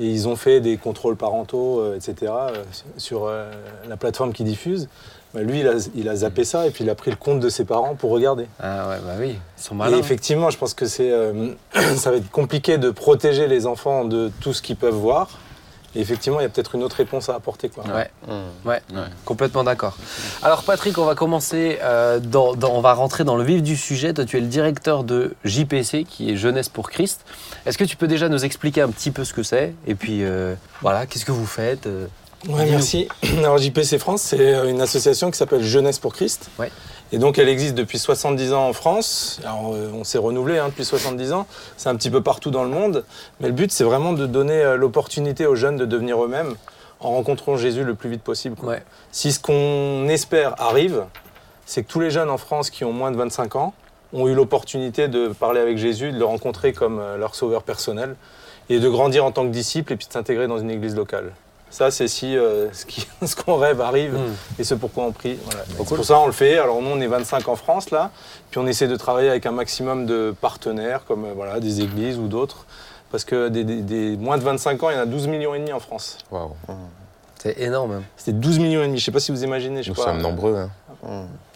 et ils ont fait des contrôles parentaux, euh, etc. euh, sur euh, la plateforme qui diffuse. Bah, lui il a, il a zappé ça et puis il a pris le compte de ses parents pour regarder. Ah ouais, bah oui, ils sont Et malins. effectivement, je pense que c'est, ça va être compliqué de protéger les enfants de tout ce qu'ils peuvent voir. Et effectivement, il y a peut-être une autre réponse à apporter. Quoi. Ouais. Ouais, Ouais. complètement d'accord. Alors Patrick, on va commencer, euh, dans, dans- on va rentrer dans le vif du sujet. Toi, tu es le directeur de JPC, qui est Jeunesse pour Christ. Est-ce que tu peux déjà nous expliquer un petit peu ce que c'est? Et puis, euh, voilà, qu'est-ce que vous faites euh, Ouais, merci. Alors JPC France, c'est une association qui s'appelle Jeunesse pour Christ. Ouais. Et donc elle existe depuis 70 ans en France. Alors euh, on s'est renouvelé hein, depuis 70 ans. C'est un petit peu partout dans le monde. Mais le but, c'est vraiment de donner euh, l'opportunité aux jeunes de devenir eux-mêmes en rencontrant Jésus le plus vite possible. Ouais. Si ce qu'on espère arrive, c'est que tous les jeunes en France qui ont moins de 25 ans ont eu l'opportunité de parler avec Jésus, de le rencontrer comme euh, leur sauveur personnel et de grandir en tant que disciple et puis de s'intégrer dans une église locale. Ça, c'est si euh, ce qu'on rêve arrive Hmm. et ce pourquoi on prie. Voilà. C'est pour ça on le fait. Alors nous, on est 25 en France là, puis on essaie de travailler avec un maximum de partenaires comme euh, voilà, des églises ou d'autres. Parce que des, des- des moins de 25 ans, il y en a 12 millions et demi en France. Waouh. C'est énorme. hein. C'est 12 millions et demi. Je sais pas si vous imaginez. Je Nous pas, sommes nombreux. hein.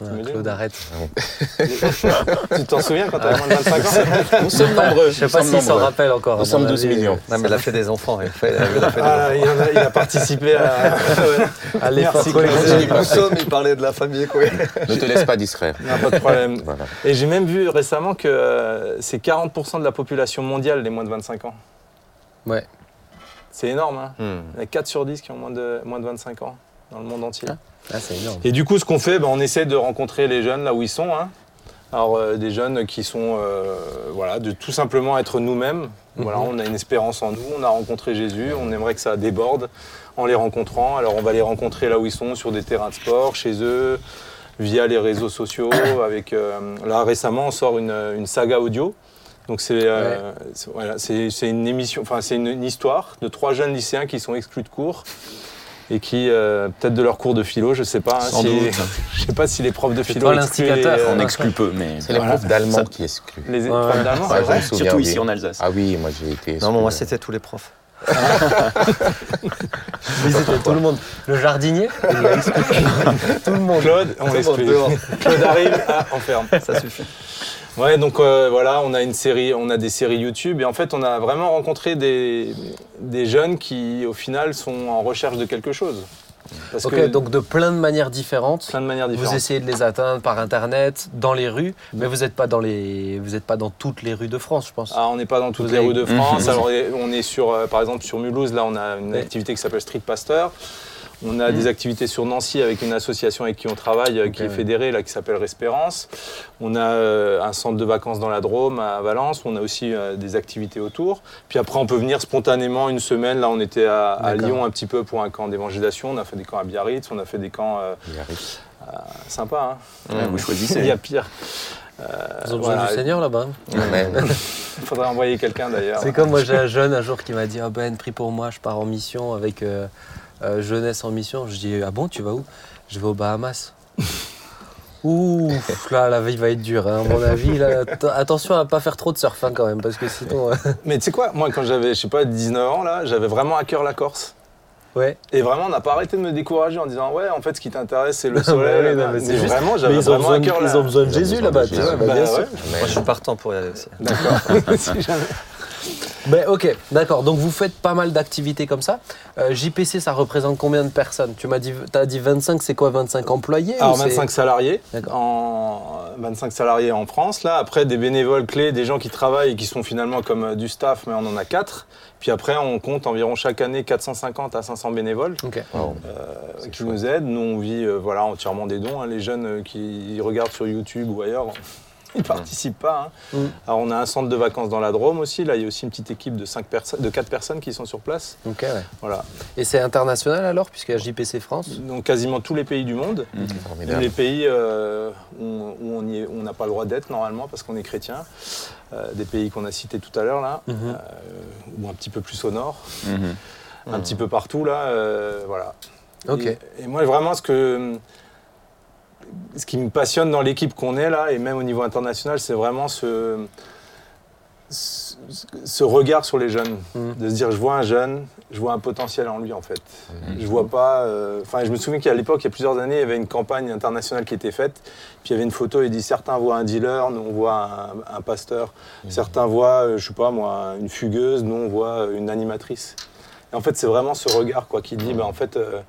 Dis Claude, arrête. Tu t'en souviens quand t'avais moins de 25 ans Nous sommes nombreux. Je sais pas s'il s'en rappelle encore. Nous sommes 12 avis. millions. Non, mais il a fait des enfants. Il a fait, il a fait des Ah, enfants. il, en a, il a participé à, À l'effort. Nous sommes, il parlait de la famille. Quoi. Ne te laisse pas distraire. Non, pas de problème. Voilà. Et j'ai même vu récemment que euh, c'est 40% de la population mondiale les moins de 25 ans. Ouais. C'est énorme. Hein Hmm. Il y a 4 sur 10 qui ont moins de, moins de 25 ans dans le monde entier. Ah, c'est énorme. Et du coup, ce qu'on fait, ben, on essaie de rencontrer les jeunes là où ils sont. hein. Alors, euh, des jeunes qui sont, euh, voilà, de tout simplement être nous-mêmes. Voilà, Mhm. on a une espérance en nous, on a rencontré Jésus, on aimerait que ça déborde en les rencontrant. Alors, on va les rencontrer là où ils sont, sur des terrains de sport, chez eux, via les réseaux sociaux. Avec, euh, là, récemment, on sort une, une saga audio. Donc, c'est euh, voilà, une émission, enfin, c'est une, une histoire de trois jeunes lycéens qui sont exclus de cours et qui, euh, peut-être de leur cours de philo, je sais pas. hein, Sans si- doute. je sais pas si les profs de philo l'instigateur. les, On euh, exclut peu, mais C'est les Voilà. profs d'allemand qui excluent. les Ouais, profs d'allemand, Ouais, surtout ici en Alsace. Ah oui, moi j'ai été. Non, mais moi, c'était tous les profs. Visiter tout le monde. Le jardinier, il l'a expliqué. tout le monde. Claude, on Tout le monde l'exclut. dehors. Claude arrive, ah, on ferme. Ça suffit. Ouais, donc euh, voilà, on a une série, on a des séries YouTube et en fait, on a vraiment rencontré des, des jeunes qui, au final, sont en recherche de quelque chose. Parce Ok, que donc de plein de manières différentes. plein de manières Vous essayez de les atteindre par internet, dans les rues, mais vous n'êtes pas dans les, vous êtes pas dans toutes les rues de France, je pense. Ah, on n'est pas dans toutes Vous les avez- rues de France. Alors, on est sur, euh, par exemple, sur Mulhouse, là, on a une activité qui s'appelle Street Pasteur. On a des activités sur Nancy avec une association avec qui on travaille, euh, qui est fédérée, là, qui s'appelle Respérance. On a euh, un centre de vacances dans la Drôme, à Valence. On a aussi euh, des activités autour. Puis après, on peut venir spontanément une semaine. Là, on était à. Lyon un petit peu pour un camp d'évangélisation. On a fait des camps à Biarritz. On a fait des camps euh, sympas. Hein Ouais, vous Il y choisissez. a pire. Ils ont besoin voilà. du Seigneur là-bas. Amen. Il faudrait envoyer quelqu'un d'ailleurs. C'est comme moi, j'ai un jeune un jour qui m'a dit Ah Ben, prie pour moi, je pars en mission avec euh, euh, Jeunesse en mission. Je dis Ah bon, tu vas où? Je vais aux Bahamas. Ouh, là, la vie va être dure, hein, à mon avis. Là, attention à pas faire trop de surf hein, quand même, parce que sinon. euh, Mais tu sais quoi, moi quand j'avais, je sais pas, 19 ans, là, j'avais vraiment à cœur la Corse. Ouais. Et vraiment, on n'a pas arrêté de me décourager en disant Ouais, en fait, ce qui t'intéresse, c'est le soleil. non, mais Mais juste- vraiment, j'avais ils ont, vraiment besoin à de, cœur ils ont besoin de Jésus là-bas, tu vois. bah, Bah bien ouais. sûr. Moi, je suis partant pour y aller aussi. D'accord. Si jamais. Ben, ok, d'accord. Donc vous faites pas mal d'activités comme ça. Euh, JPC, ça représente combien de personnes? Tu m'as dit, as dit 25, c'est quoi 25 employés Alors ou c'est- 25 salariés, en 25 salariés en France. Là, après des bénévoles clés, des gens qui travaillent et qui sont finalement comme euh, du staff, mais on en a 4. Puis après, on compte environ chaque année 450 à 500 bénévoles Ok. Wow. euh, qui nous aident. Nous, on vit euh, voilà entièrement des dons. hein. Les jeunes euh, qui regardent sur YouTube ou ailleurs, ils participent pas. hein. Mm. Alors on a un centre de vacances dans la Drôme aussi. Là, il y a aussi une petite équipe de, cinq personnes, de 4 personnes qui sont sur place. Ok, ouais. Voilà. Et c'est international alors, puisqu'il y a JPC France Donc quasiment tous les pays du monde. Formidable. les pays euh, où, on n'a pas le droit d'être normalement parce qu'on est chrétien. Euh, des pays qu'on a cités tout à l'heure là, Mhm. euh, ou un petit peu plus au nord, Mhm. un petit peu partout là, euh, voilà. Ok. Et, et moi vraiment ce que ce qui me passionne dans l'équipe qu'on est là et même au niveau international, c'est vraiment ce, ce ce regard sur les jeunes, Mhm. de se dire je vois un jeune, je vois un potentiel en lui en fait. Mhm. Je vois pas. euh, Enfin, je me souviens qu'à l'époque, il y a plusieurs années, il y avait une campagne internationale qui était faite. Puis il y avait une photo. Il dit certains voient un dealer, nous on voit un, un pasteur. Certains voient, euh, je sais pas moi, une fugueuse, nous on voit euh, une animatrice. Et en fait, c'est vraiment ce regard quoi qui dit, bah, en fait. euh,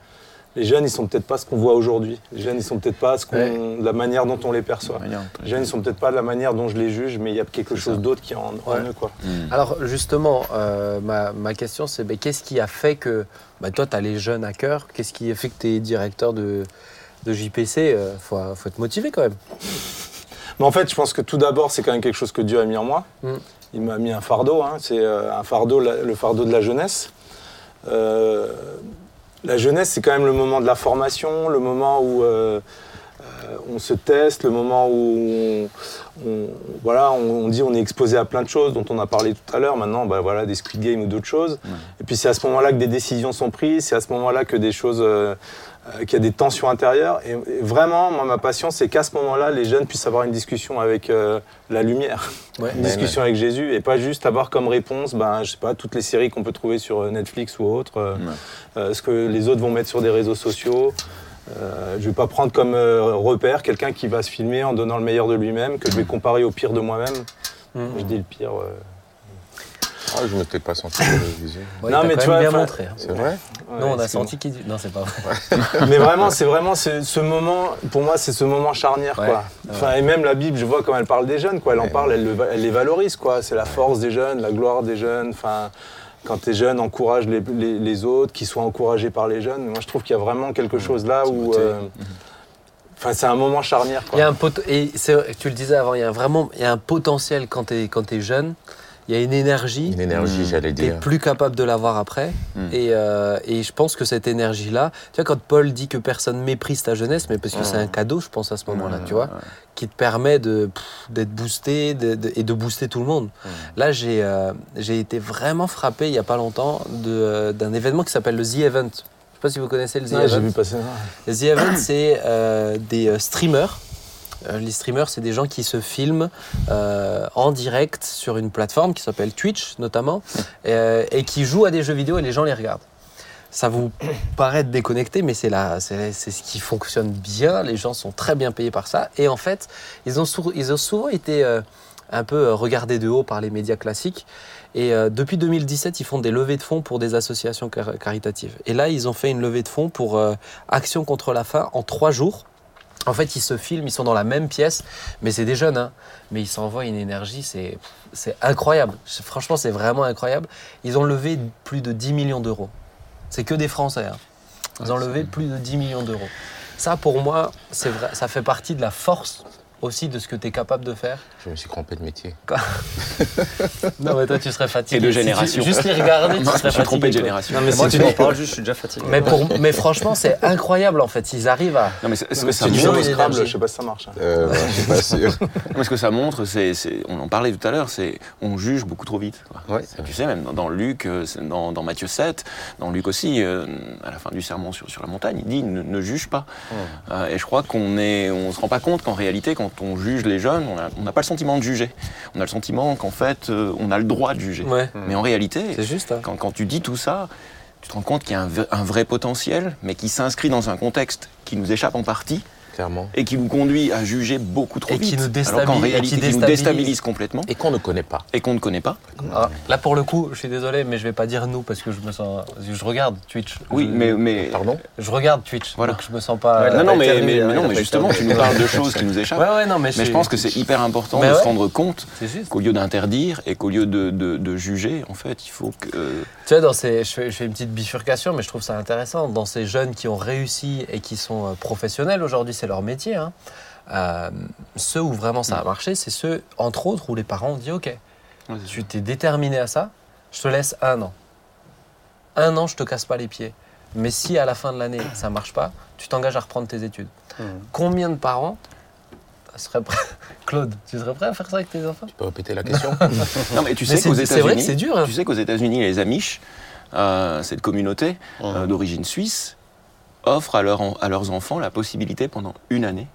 les jeunes, ils sont peut-être pas ce qu'on voit aujourd'hui. Les jeunes, ils sont peut-être pas ce qu'on, Ouais. la manière dont on les perçoit. Manière- Les jeunes, ils sont peut-être pas de la manière dont je les juge, mais il y a quelque chose d'autre qui est en, en Ouais. eux, quoi. Mhm. Alors justement, euh, ma, ma question c'est ben, qu'est-ce qui a fait que bah, toi tu as les jeunes à cœur? Qu'est-ce qui a fait que tu es directeur de, de JPC Il faut, faut être motivé quand même. Mais en fait, je pense que tout d'abord, c'est quand même quelque chose que Dieu a mis en moi. Mm. Il m'a mis un fardeau, hein. c'est euh, un fardeau, la- le fardeau de la jeunesse. Euh, la jeunesse, c'est quand même le moment de la formation, le moment où euh, euh, on se teste, le moment où on, on- voilà, on, on dit on est exposé à plein de choses dont on a parlé tout à l'heure. Maintenant, bah, voilà, des Squid Game ou d'autres choses. Et puis c'est à ce moment-là que des décisions sont prises, c'est à ce moment-là que des choses, euh, qu'il y a des tensions intérieures. Et, et vraiment, moi, ma passion, c'est qu'à ce moment-là, les jeunes puissent avoir une discussion avec euh, la lumière, Ouais. une discussion avec Jésus, et pas juste avoir comme réponse, ben, je sais pas, toutes les séries qu'on peut trouver sur euh, Netflix ou autre, euh, euh, ce que les autres vont mettre sur des réseaux sociaux. Euh, je vais pas prendre comme euh, repère quelqu'un qui va se filmer en donnant le meilleur de lui-même, que je vais comparer au pire de moi-même. Je dis le pire. Ah, je ne m'étais pas senti visée. Ouais, Non, mais tu vois, bien enfin, montré. hein. C'est vrai non, on a senti qu'il dit. Non, c'est pas vrai. Mais vraiment, c'est vraiment ce, ce moment, pour moi, c'est ce moment charnière. Ouais. Quoi. Enfin, et même la Bible, je vois quand elle parle des jeunes, quoi. elle en parle, elle, le va- elle les valorise. quoi. C'est la force des jeunes, la gloire des jeunes. Enfin, quand tu es jeune, encourage les, les- les autres, qu'ils soient encouragés par les jeunes. Moi, je trouve qu'il y a vraiment quelque chose là où. euh, Enfin, c'est un moment charnière. Il Quoi. y a un pot et tu le disais avant, il y a vraiment il y a un potentiel quand tu es, quand es jeune. Il y a une énergie. Une énergie, Mm. j'allais Tu n'es dire. plus capable de l'avoir après. Mm. Et, euh, et je pense que cette énergie-là, tu vois, quand Paul dit que personne méprise ta jeunesse, mais parce que c'est un cadeau, je pense, à ce moment-là, tu vois, qui te permet d'être boosté de- de- et de booster tout le monde. Là, j'ai, euh, j'ai été vraiment frappé il n'y a pas longtemps de, euh, d'un événement qui s'appelle le The Event. Je sais pas si vous connaissez le The Ouais, j'ai Event. vu passer ça. Le The Event, c'est euh, des streamers. Euh, les streamers, c'est des gens qui se filment euh, en direct sur une plateforme qui s'appelle Twitch, notamment, euh, et qui jouent à des jeux vidéo et les gens les regardent. Ça vous paraît déconnecté, mais c'est là, c'est ce qui fonctionne bien. Les gens sont très bien payés par ça. Et en fait, ils ont, sou- ils ont souvent été euh, un peu regardés de haut par les médias classiques. Et euh, depuis 2017, ils font des levées de fonds pour des associations car- caritatives. Et là, ils ont fait une levée de fonds pour euh, Action contre la faim en trois jours. En fait, ils se filment, ils sont dans la même pièce, mais c'est des jeunes, hein, mais ils s'envoient une énergie, c'est c'est incroyable. Franchement, c'est vraiment incroyable. Ils ont levé plus de 10 millions d'euros. C'est que des Français. hein. Ils ont levé plus de 10 millions d'euros. Ça, pour moi, c'est vrai, ça fait partie de la force aussi de ce que tu es capable de faire. Je me suis crampé de métier. Non, mais toi, tu serais fatigué. Et de Si tu- génération. juste les regarder, tu Je serais me suis trompé de fatigué, quoi. génération. Non, mais Moi, si tu m'en parles juste, je suis déjà fatigué. Mais, pour, mais franchement, c'est incroyable en fait. Ils arrivent à. Non, mais c'est- ce Mais que ça montre-. Scrabble, je sais pas si ça marche. hein. Euh, je suis pas sûr. Ce que ça montre, c'est, on en parlait tout à l'heure, c'est on juge beaucoup trop vite. quoi. Ouais. Tu sais, même dans, dans Luc, euh, dans, dans Matthieu 7, dans Luc aussi, euh, à la fin du sermon sur, sur la montagne, il dit ne, ne juge pas. Euh, et je crois qu'on est, on se rend pas compte qu'en réalité, quand on juge les jeunes, on n'a pas le sentiment de juger. On a le sentiment qu'en fait, euh, on a le droit de juger. Ouais, Mais en réalité, c'est juste. hein. quand, quand tu dis tout ça, tu te rends compte qu'il y a un vrai potentiel, mais qui s'inscrit dans un contexte qui nous échappe en partie Clairement. et qui nous conduit à juger beaucoup trop Et qui vite. nous alors qu'en déstabilise- et réalité, qui qui nous déstabilise. déstabilise complètement Et qu'on ne connaît pas. et qu'on ne connaît pas. Ah, là, pour le coup, je suis désolé, mais je vais pas dire nous parce que je me sens. Je regarde Twitch. Oui, Je- mais, mais Pardon? Je regarde Twitch. Voilà. Donc je me sens pas. Ouais, non, non, mais, éternué, mais- mais il non, mais justement, tu nous parles de choses qui nous échappent. Ouais, ouais, non, mais, Mais je pense que c'est hyper important Mais de ouais. se rendre compte qu'au lieu d'interdire et qu'au lieu de, de- de juger, en fait, il faut que. euh, Tu vois, dans ces, je, fais, je fais une petite bifurcation, mais je trouve ça intéressant. Dans ces jeunes qui ont réussi et qui sont euh, professionnels aujourd'hui, c'est leur métier. hein. Euh, ceux où vraiment ça a marché, c'est ceux, entre autres, où les parents ont dit Ok, Ouais, tu t'es déterminé à ça, je te laisse un an. Un an, je te casse pas les pieds. Mais si à la fin de l'année, ça marche pas, tu t'engages à reprendre tes études. Mhm. Combien de parents seraient prêts Claude, tu serais prêt à faire ça avec tes enfants? Tu peux répéter la question Non, mais tu sais qu'aux c'est c'est vrai que États-Unis, c'est dur. hein. tu sais qu'aux États-Unis, les Amish, euh, cette communauté euh, Mhm. d'origine suisse, offre à, leur à leurs enfants la possibilité pendant une année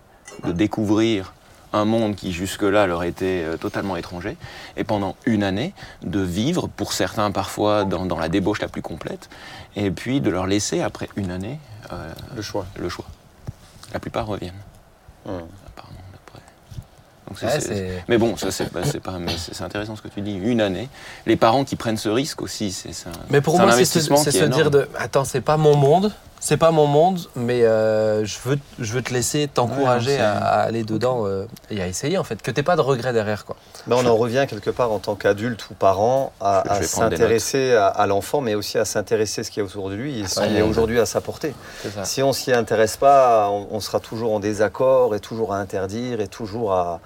de découvrir un monde qui jusque-là leur était euh, totalement étranger, et pendant une année de vivre, pour certains parfois dans, dans la débauche la plus complète, et puis de leur laisser après une année euh, Le choix. le choix. La plupart reviennent, apparemment. d'après. Donc c'est- Ouais, mais bon, ça c'est bah, c'est pas, mais c'est c'est intéressant ce que tu dis. Une année, les parents qui prennent ce risque aussi, c'est un, Mais pour moi, c'est se, dire de attends, c'est pas mon monde, c'est pas mon monde, mais euh, je, veux, je veux te laisser t'encourager Ouais, à, à aller dedans euh, et à essayer en fait, que t'aies pas de regrets derrière quoi. Ben, on en revient quelque part en tant qu'adulte ou parent à, s'intéresser à, à l'enfant, mais aussi à s'intéresser à ce qu'il y a autour de lui et ce Ouais. qui est aujourd'hui à sa portée. Si on s'y intéresse pas, on, on sera toujours en désaccord et toujours à interdire et toujours à,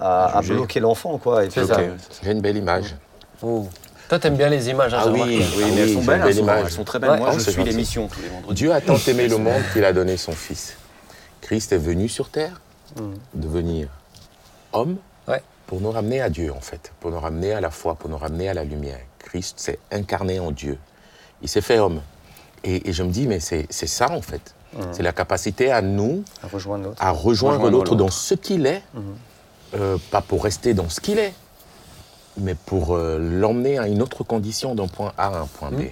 à- À à juger. bloquer l'enfant. Quoi. J'ai une belle image. Oh. Toi, t'aimes bien les images, hein, Ah j'ai oui. Ah mais oui, elles sont belles, belle elles sont, image. elles sont très belles. Ouais. Moi, je suis l'émission tous les vendredis. Dieu a tant aimé le monde qu'il a donné son Fils. Christ est venu sur terre Mhm. devenir homme Ouais. pour nous ramener à Dieu, en fait, pour nous ramener à la foi, pour nous ramener à la lumière. Christ s'est incarné en Dieu. Il s'est fait homme. Et, et je me dis, mais c'est ça, en fait. Mhm. C'est la capacité à nous, à rejoindre l'autre. à rejoindre, Rejoindre l'autre l'autre. dans ce qu'il est, Mhm. euh, pas pour rester dans ce qu'il est, mais pour euh, l'emmener à une autre condition d'un point A à un point B.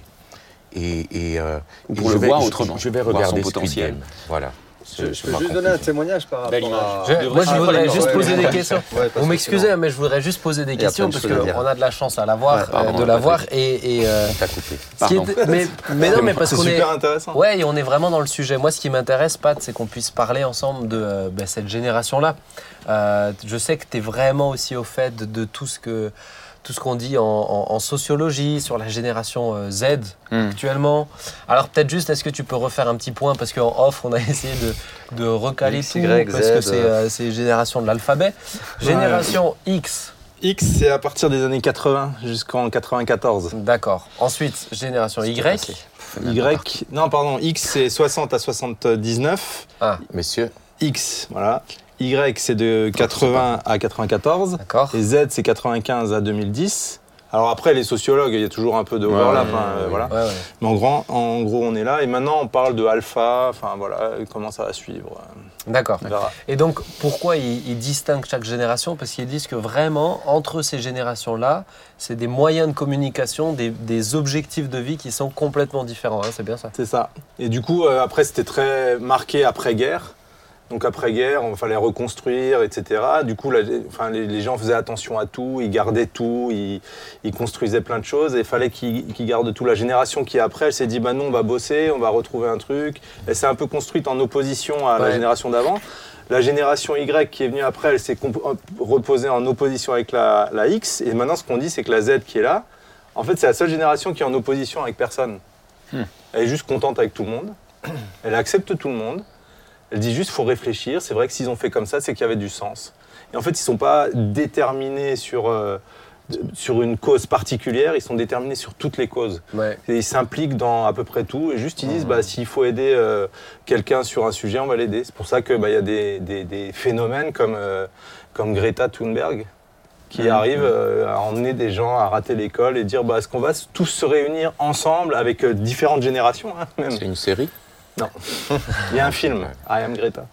Et, et, euh, Ou et pour je le vais- voir je- autrement, Je vais regarder potentiel. Game. Voilà. Je, je peux juste donner un témoignage par rapport à... Je- moi, je voudrais juste poser des questions. Vous m'excusez, mais je voudrais juste poser des questions parce qu'on a de la chance à l'avoir, Ouais, euh, de l'avoir. Et, et, euh, mais, mais non, mais parce C'est qu'on est. super intéressant. Ouais, et on est vraiment dans le sujet. Moi, ce qui m'intéresse, Pat, c'est qu'on puisse parler ensemble de euh, ben, cette génération-là. Euh, je sais que tu es vraiment aussi au fait de, de tout ce que tout ce qu'on dit en, en- en sociologie sur la génération euh, Z Hmm. actuellement. Alors peut-être juste, est-ce que tu peux refaire un petit point? Parce qu'en off, on a essayé de, de recaler X, tout Y, parce Z, que c'est euh, c'est génération de l'alphabet. Génération X, X, c'est à partir des années 80 jusqu'en 94. d'accord. Ensuite, génération Y. Y, non, pardon, X, c'est 60 à 79. Ah, Messieurs, X, voilà. Y, c'est de 80 à 94. d'accord. Et Z, c'est 95 à 2010. Alors après, les sociologues, il y a toujours un peu de overlap, Ouais, hein, ouais, euh, ouais. voilà. Mais en, grand, en gros, on est là. Et maintenant, on parle de alpha. Enfin voilà, comment ça va suivre. euh, D'accord. Et donc, pourquoi ils, ils distinguent chaque génération? Parce qu'ils disent que vraiment, entre ces générations-là, c'est des moyens de communication, des, des objectifs de vie qui sont complètement différents. hein, c'est bien ça C'est ça. Et du coup, euh, après, c'était très marqué après-guerre. Donc après-guerre, il fallait reconstruire, etc. Du coup, les- enfin, les, les gens faisaient attention à tout, ils gardaient tout, ils, ils construisaient plein de choses et il fallait qu'ils gardent tout. La génération qui est après, elle s'est dit, bah non, on va bosser, on va retrouver un truc. Elle s'est un peu construite en opposition à la génération d'avant. La génération Y qui est venue après, elle s'est reposée en opposition avec la, la X. Et maintenant, ce qu'on dit, c'est que la Z qui est là, en fait, c'est la seule génération qui est en opposition avec personne. Elle est juste contente avec tout le monde. Elle accepte tout le monde. Elle dit juste faut réfléchir. C'est vrai que s'ils ont fait comme ça, c'est qu'il y avait du sens. Et en fait, ils sont pas déterminés sur, euh, sur une cause particulière. Ils sont déterminés sur toutes les causes. Ouais. Et ils s'impliquent dans à peu près tout. Et juste ils disent bah, s'il faut aider euh, quelqu'un sur un sujet, on va l'aider. C'est pour ça qu'il bah, y a des, des- des phénomènes comme, euh, comme Greta Thunberg qui arrivent euh, à emmener des gens à rater l'école et dire bah, est-ce qu'on va tous se réunir ensemble avec différentes générations hein, c'est une série Il y a un film, I Am Greta.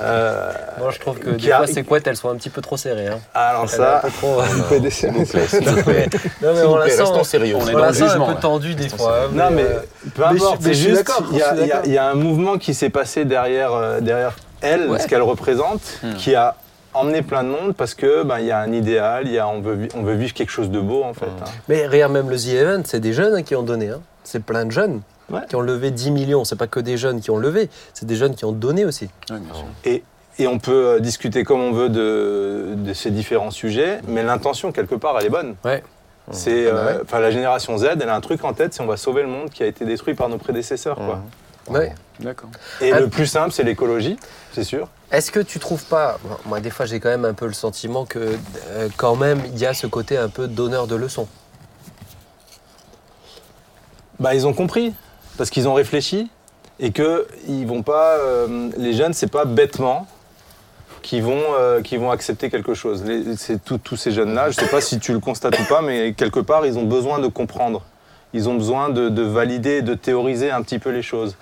Euh, Moi, je trouve que des a- fois, ces couettes, elles sont un petit peu trop serrées. Hein. alors Elle est un ça, peu trop. vous pouvez décider. non, mais, non, mais on la sent, sérieux. on est on dans la le sent un peu tendue des fois. hein, Non mais euh, peu importe, mais c'est je suis juste d'accord, il y, y y a un mouvement qui s'est passé derrière, euh, derrière elle, Ouais. ce qu'elle représente, Hmm. qui a emmené plein de monde parce que ben, il y a un idéal, il y a, on, veut, on veut vivre quelque chose de beau en fait. Hmm. hein. Mais regarde, même le The Event, c'est des jeunes hein, qui ont donné. Hein. C'est plein de jeunes Ouais. qui ont levé 10 millions. C'est pas que des jeunes qui ont levé, c'est des jeunes qui ont donné aussi. Ouais, bien sûr. Et, et on peut euh, discuter comme on veut de, de ces différents sujets, mais l'intention quelque part elle est bonne. Ouais. C'est, Ah bah euh, la génération Z, elle a un truc en tête, c'est on va sauver le monde qui a été détruit par nos prédécesseurs. Quoi. Ouais. D'accord. Et Ah. le plus simple, c'est l'écologie, c'est sûr. Est-ce que tu trouves pas, moi des fois j'ai quand même un peu le sentiment que euh, quand même il y a ce côté un peu donneur de leçons. Bah, ils ont compris, parce qu'ils ont réfléchi, et que ils vont pas, euh, les jeunes, c'est pas bêtement qui vont, euh, qui vont accepter quelque chose. C'est tous ces jeunes-là, je sais pas si tu le constates ou pas, mais quelque part, ils ont besoin de comprendre. Ils ont besoin de, de valider, de théoriser un petit peu les choses.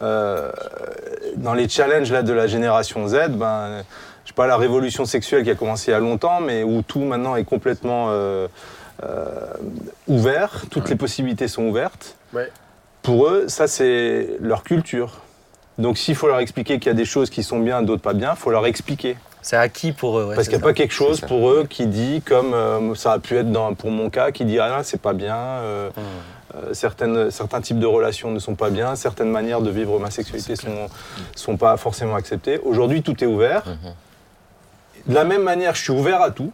Euh, dans les challenges là, de la génération Z, ben, je sais pas, la révolution sexuelle qui a commencé il y a longtemps, mais où tout maintenant est complètement euh, ouvert, toutes les possibilités sont ouvertes. Ouais. Pour eux, ça c'est leur culture. Donc s'il faut leur expliquer qu'il y a des choses qui sont bien, d'autres pas bien, il faut leur expliquer. C'est acquis pour eux. ouais, Parce qu'il n'y a ça. pas quelque chose pour eux qui dit, comme euh, ça a pu être dans, pour mon cas, qui dit ah là, c'est pas bien, euh, euh, certaines, certains types de relations ne sont pas bien, certaines manières de vivre ma sexualité sont, sont pas forcément acceptées. Aujourd'hui, tout est ouvert. De la même manière, je suis ouvert à tout.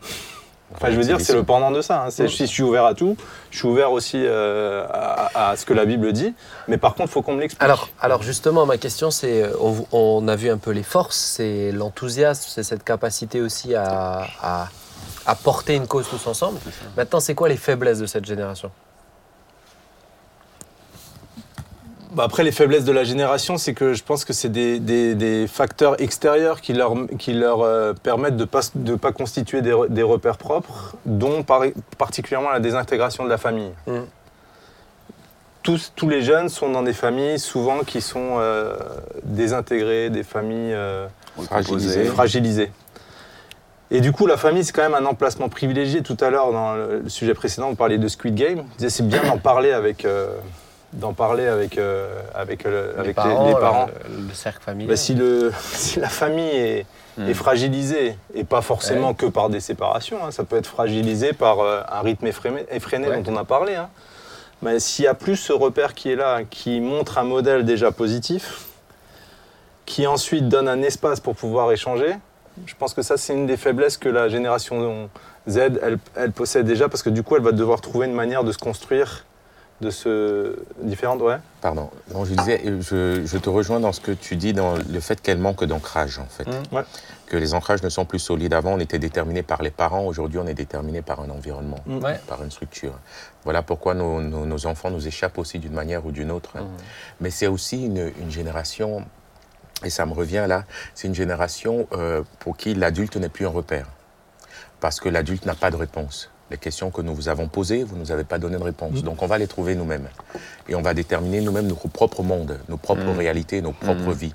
Enfin, je veux dire, c'est le pendant de ça. hein. Je suis ouvert à tout, je suis ouvert aussi euh, à, à ce que la Bible dit. Mais par contre, il faut qu'on me l'explique. Alors, alors justement, ma question, c'est, euh, on, on a vu un peu les forces, c'est l'enthousiasme, c'est cette capacité aussi à, à, à porter une cause tous ensemble. Maintenant, c'est quoi les faiblesses de cette génération Bah, après, les faiblesses de la génération, c'est que je pense que c'est des, des- des facteurs extérieurs qui leur, qui leur euh, permettent de ne pas, de pas constituer des, des repères propres, dont par- particulièrement la désintégration de la famille. Mm. Tous, tous les jeunes sont dans des familles souvent qui sont euh, désintégrées, des familles euh, Fragilisé. fragilisées. Et du coup, la famille, c'est quand même un emplacement privilégié. Tout à l'heure, dans le, sujet précédent, on parlait de Squid Game. C'est bien d'en parler avec, euh, d'en parler avec, euh, avec, le- avec les- les, parents. Le, le cercle familial. Bah, si, le, si la famille est, Mm. est fragilisée, et pas forcément que par des séparations, hein, ça peut être fragilisé par euh, un rythme effréné, effréné Ouais. dont on a parlé. hein. Mais s'il y a plus ce repère qui est là, qui montre un modèle déjà positif, qui ensuite donne un espace pour pouvoir échanger, je pense que ça, c'est une des faiblesses que la génération Z, elle, elle possède déjà, parce que du coup, elle va devoir trouver une manière de se construire de ce différente, ouais. Pardon. Non, je disais, je, je te rejoins dans ce que tu dis, dans le fait qu'elle manque d'ancrage, en fait. Ouais. Que les ancrages ne sont plus solides. Avant, on était déterminé par les parents. Aujourd'hui, on est déterminé par un environnement, Mm. Ouais. par une structure. Voilà pourquoi nos, nos- nos enfants nous échappent aussi d'une manière ou d'une autre. hein. Mais c'est aussi une, une génération, et ça me revient là, c'est une génération euh, pour qui l'adulte n'est plus un repère. Parce que l'adulte n'a pas de réponse. Les questions que nous vous avons posées, vous ne nous avez pas donné de réponse. Donc on va les trouver nous-mêmes. Et on va déterminer nous-mêmes notre propre monde, nos propres réalités, nos propres vies.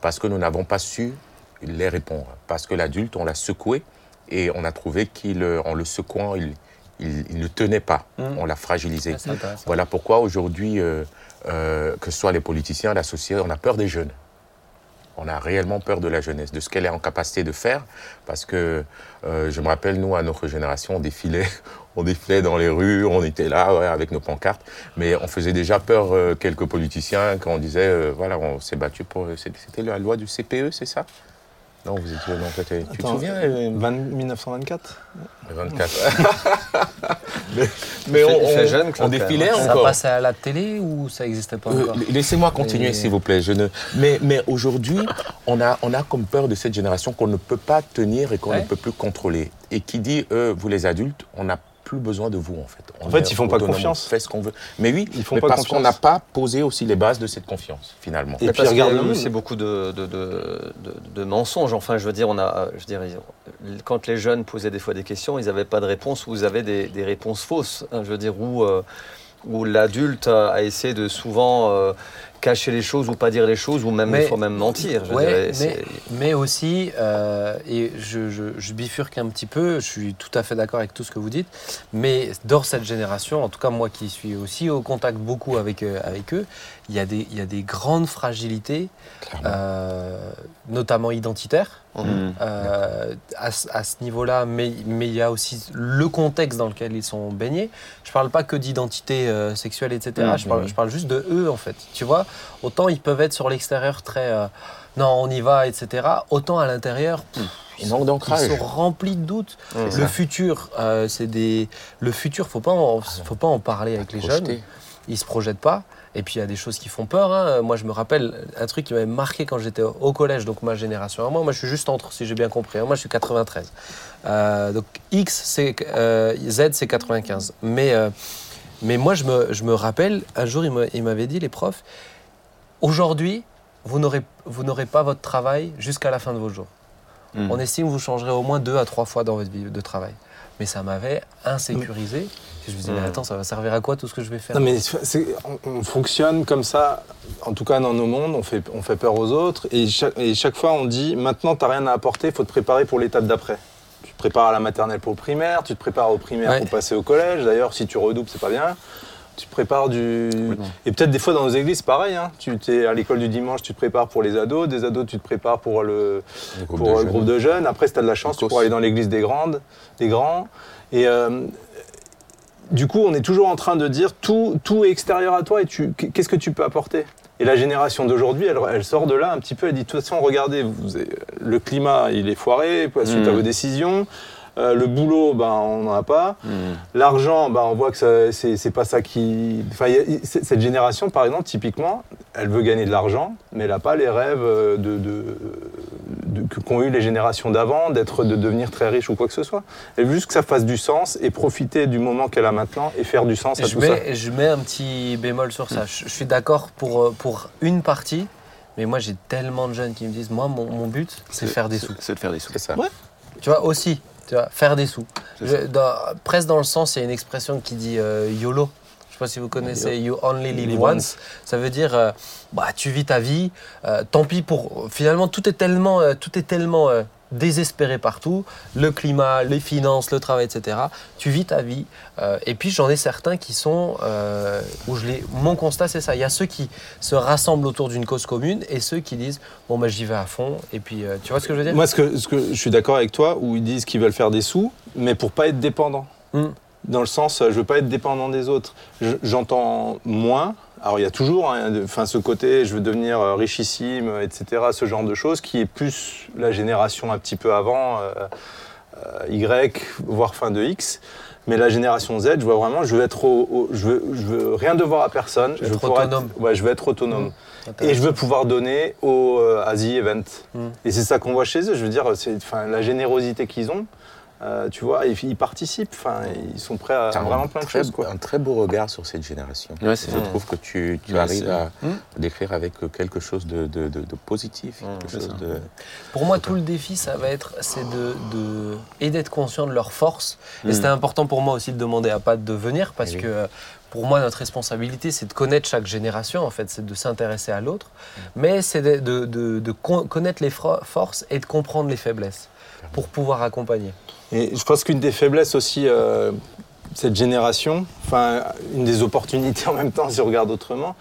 Parce que nous n'avons pas su les répondre. Parce que l'adulte, on l'a secoué et on a trouvé qu'en le secouant, il, il- il ne tenait pas. On l'a fragilisé. Voilà pourquoi aujourd'hui, euh, euh, que ce soit les politiciens, la société, on a peur des jeunes. On a réellement peur de la jeunesse, de ce qu'elle est en capacité de faire. Parce que euh, je me rappelle, nous, à notre génération, on défilait, on défilait dans les rues, on était là ouais, avec nos pancartes. Mais on faisait déjà peur euh, quelques politiciens quand on disait, euh, voilà, on s'est battu pour. C'était la loi du CPE, c'est ça? Non, vous étiez. Non, toi, t'es- tu te souviens euh, 20 1924 24. mais mais on, on- jeune, on défilait Ça encore. passait à la télé ou ça n'existait pas Euh, encore Laissez-moi continuer, Et- s'il vous plaît. Je ne... Mais, mais aujourd'hui, on a, on a comme peur de cette génération qu'on ne peut pas tenir et qu'on Ouais. ne peut plus contrôler. Et qui dit, euh, vous les adultes, on n'a plus besoin de vous, en fait. On En fait, ils font pas confiance. On fait ce qu'on veut. Mais oui, Ils font mais pas parce qu'on n'a pas posé aussi les bases de cette confiance, finalement. Et Mais puis regarde aussi monde. beaucoup de, de, de- de- de mensonges. Enfin, je veux dire, on a, je dirais, quand les jeunes posaient des fois des questions, ils n'avaient pas de réponse ou ils avaient des, des réponses fausses. hein, je veux dire, où, euh, où l'adulte a essayé de souvent euh, cacher les choses ou pas dire les choses ou même Mais- fois même mentir. Je Ouais, dirais, mais, aussi, euh, et je, je- je bifurque un petit peu, je suis tout à fait d'accord avec tout ce que vous dites, mais dans cette génération, en tout cas moi qui suis aussi au contact beaucoup avec, euh, avec eux, il y, a des, il y a des grandes fragilités, notamment identitaires. Mhm. euh, à, ce- à ce niveau-là, mais, mais il y a aussi le contexte dans lequel ils sont baignés. Je parle pas que d'identité euh, sexuelle, etc. Mhm. Je, parle, je parle juste de eux, en fait. Tu vois, autant ils peuvent être sur l'extérieur très euh, non, on y va, etc. Autant à l'intérieur, pff, Il manque ils d'ancrage. sont remplis de doutes. Le ça. futur, c'est des. Le futur, faut pas en, faut pas en parler avec les jeunes ils se projettent pas. Et puis il y a des choses qui font peur. hein. Moi, je me rappelle un truc qui m'avait marqué quand j'étais au collège, donc ma génération. Moi, moi, je suis juste entre, si j'ai bien compris. hein. Moi, je suis 93. Euh, donc X, c'est euh, Z, c'est 95. Mais, euh, mais moi, je me, je me rappelle, un jour, il me- il m'avait dit, les profs, aujourd'hui, vous n'aurez pas votre travail jusqu'à la fin de vos jours. Mm. On estime que vous changerez au moins deux à trois fois dans votre vie de travail. Mais ça m'avait insécurisé. Je me disais, mais attends, ça va servir à quoi tout ce que je vais faire? Non, mais on, on fonctionne comme ça, en tout cas dans nos mondes, on fait, on fait peur aux autres. Et chaque, et chaque fois, on dit maintenant, tu n'as rien à apporter, il faut te préparer pour l'étape d'après. Tu te prépares à la maternelle pour le primaire, tu te prépares au primaire Ouais. pour passer au collège. D'ailleurs, si tu redoubles, c'est pas bien. Tu prépares du. Et peut-être des fois dans nos églises, c'est pareil. Hein. Tu es à l'école du dimanche, tu te prépares pour les ados. Des ados, tu te prépares pour le, Le groupe pour de le jeunes. groupe de jeunes. Après, si tu as de la chance, tu pourras aller dans l'église des grandes, des grands. Et euh, du coup, on est toujours en train de dire tout, tout est extérieur à toi et qu'est-ce que tu peux apporter? Et la génération d'aujourd'hui, elle, elle sort de là un petit peu. Elle dit de toute façon, regardez, vous, le climat, il est foiré suite à Mm. vos décisions. Euh, le boulot, ben, on n'en a pas. Mm. L'argent, ben, on voit que ça- c'est c'est pas ça qui. Enfin, y a- cette génération, par exemple, typiquement, elle veut gagner de l'argent, mais elle n'a pas les rêves euh, de, de- de- que- qu'ont eu les générations d'avant, d'être, de devenir très riche ou quoi que ce soit. Elle veut juste que ça fasse du sens et profiter du moment qu'elle a maintenant et faire du sens à je tout ça. mets, je mets un petit bémol sur ça. Je, je suis d'accord pour, euh, pour une partie, mais moi j'ai tellement de jeunes qui me disent Moi, mon, mon but, c'est faire des sous. C'est de faire des sous. C'est ça. Ouais. Tu vois, aussi, tu vois, faire des sous. C'est Je- dans- presque dans le sens, il y a une expression qui dit euh, YOLO. Je sais pas si vous connaissez You Only Live Once. Ça veut dire, euh, bah, tu vis ta vie. euh, tant pis pour. Finalement, tout est tellement, tout est tellement désespéré partout. Le climat, les finances, le travail, etc. Tu vis ta vie. euh, et puis j'en ai certains qui sont euh, où je les. Mon constat, c'est ça. Il y a ceux qui se rassemblent autour d'une cause commune et ceux qui disent bon bah j'y vais à fond. Et puis euh, tu vois ce que je veux dire? Moi, ce que, ce que je suis d'accord avec toi, où ils disent qu'ils veulent faire des sous, mais pour pas être dépendant. Hmm. Dans le sens, je veux pas être dépendant des autres. Je- J'entends moins. Alors, il y a toujours hein, de- enfin, ce côté, je veux devenir euh, richissime, etc., ce genre de choses, qui est plus la génération un petit peu avant, euh, euh, Y, voire fin de X. Mais la génération Z, je vois vraiment, je veux être au, au- je, veux, je veux rien devoir à personne. veux je veux être autonome. ouais, je veux être autonome. Et je veux pouvoir donner au euh, The Event. Mm. Et c'est ça qu'on voit chez eux. Je veux dire, c'est, la générosité qu'ils ont, euh, tu vois, ils, ils participent. Enfin, ils sont prêts à vraiment plein de très- choses. Quoi. Un très beau regard sur cette génération. Ouais, Je vrai. trouve que tu, tu Ouais, arrives à Hmm. décrire avec quelque chose de, de- de- de positif, quelque chose de... Pour moi, tout le défi, ça va être, c'est de, de- et d'être conscient de leurs forces. Et Mm. c'était important pour moi aussi de demander à Pat de venir parce Oui. que euh, pour moi, notre responsabilité, c'est de connaître chaque génération, en fait, c'est de s'intéresser à l'autre, mais c'est de, de- de- de con- connaître les forces et de comprendre les faiblesses pour pouvoir accompagner. Et je pense qu'une des faiblesses aussi, euh, cette génération, enfin, une des opportunités en même temps, si on regarde autrement,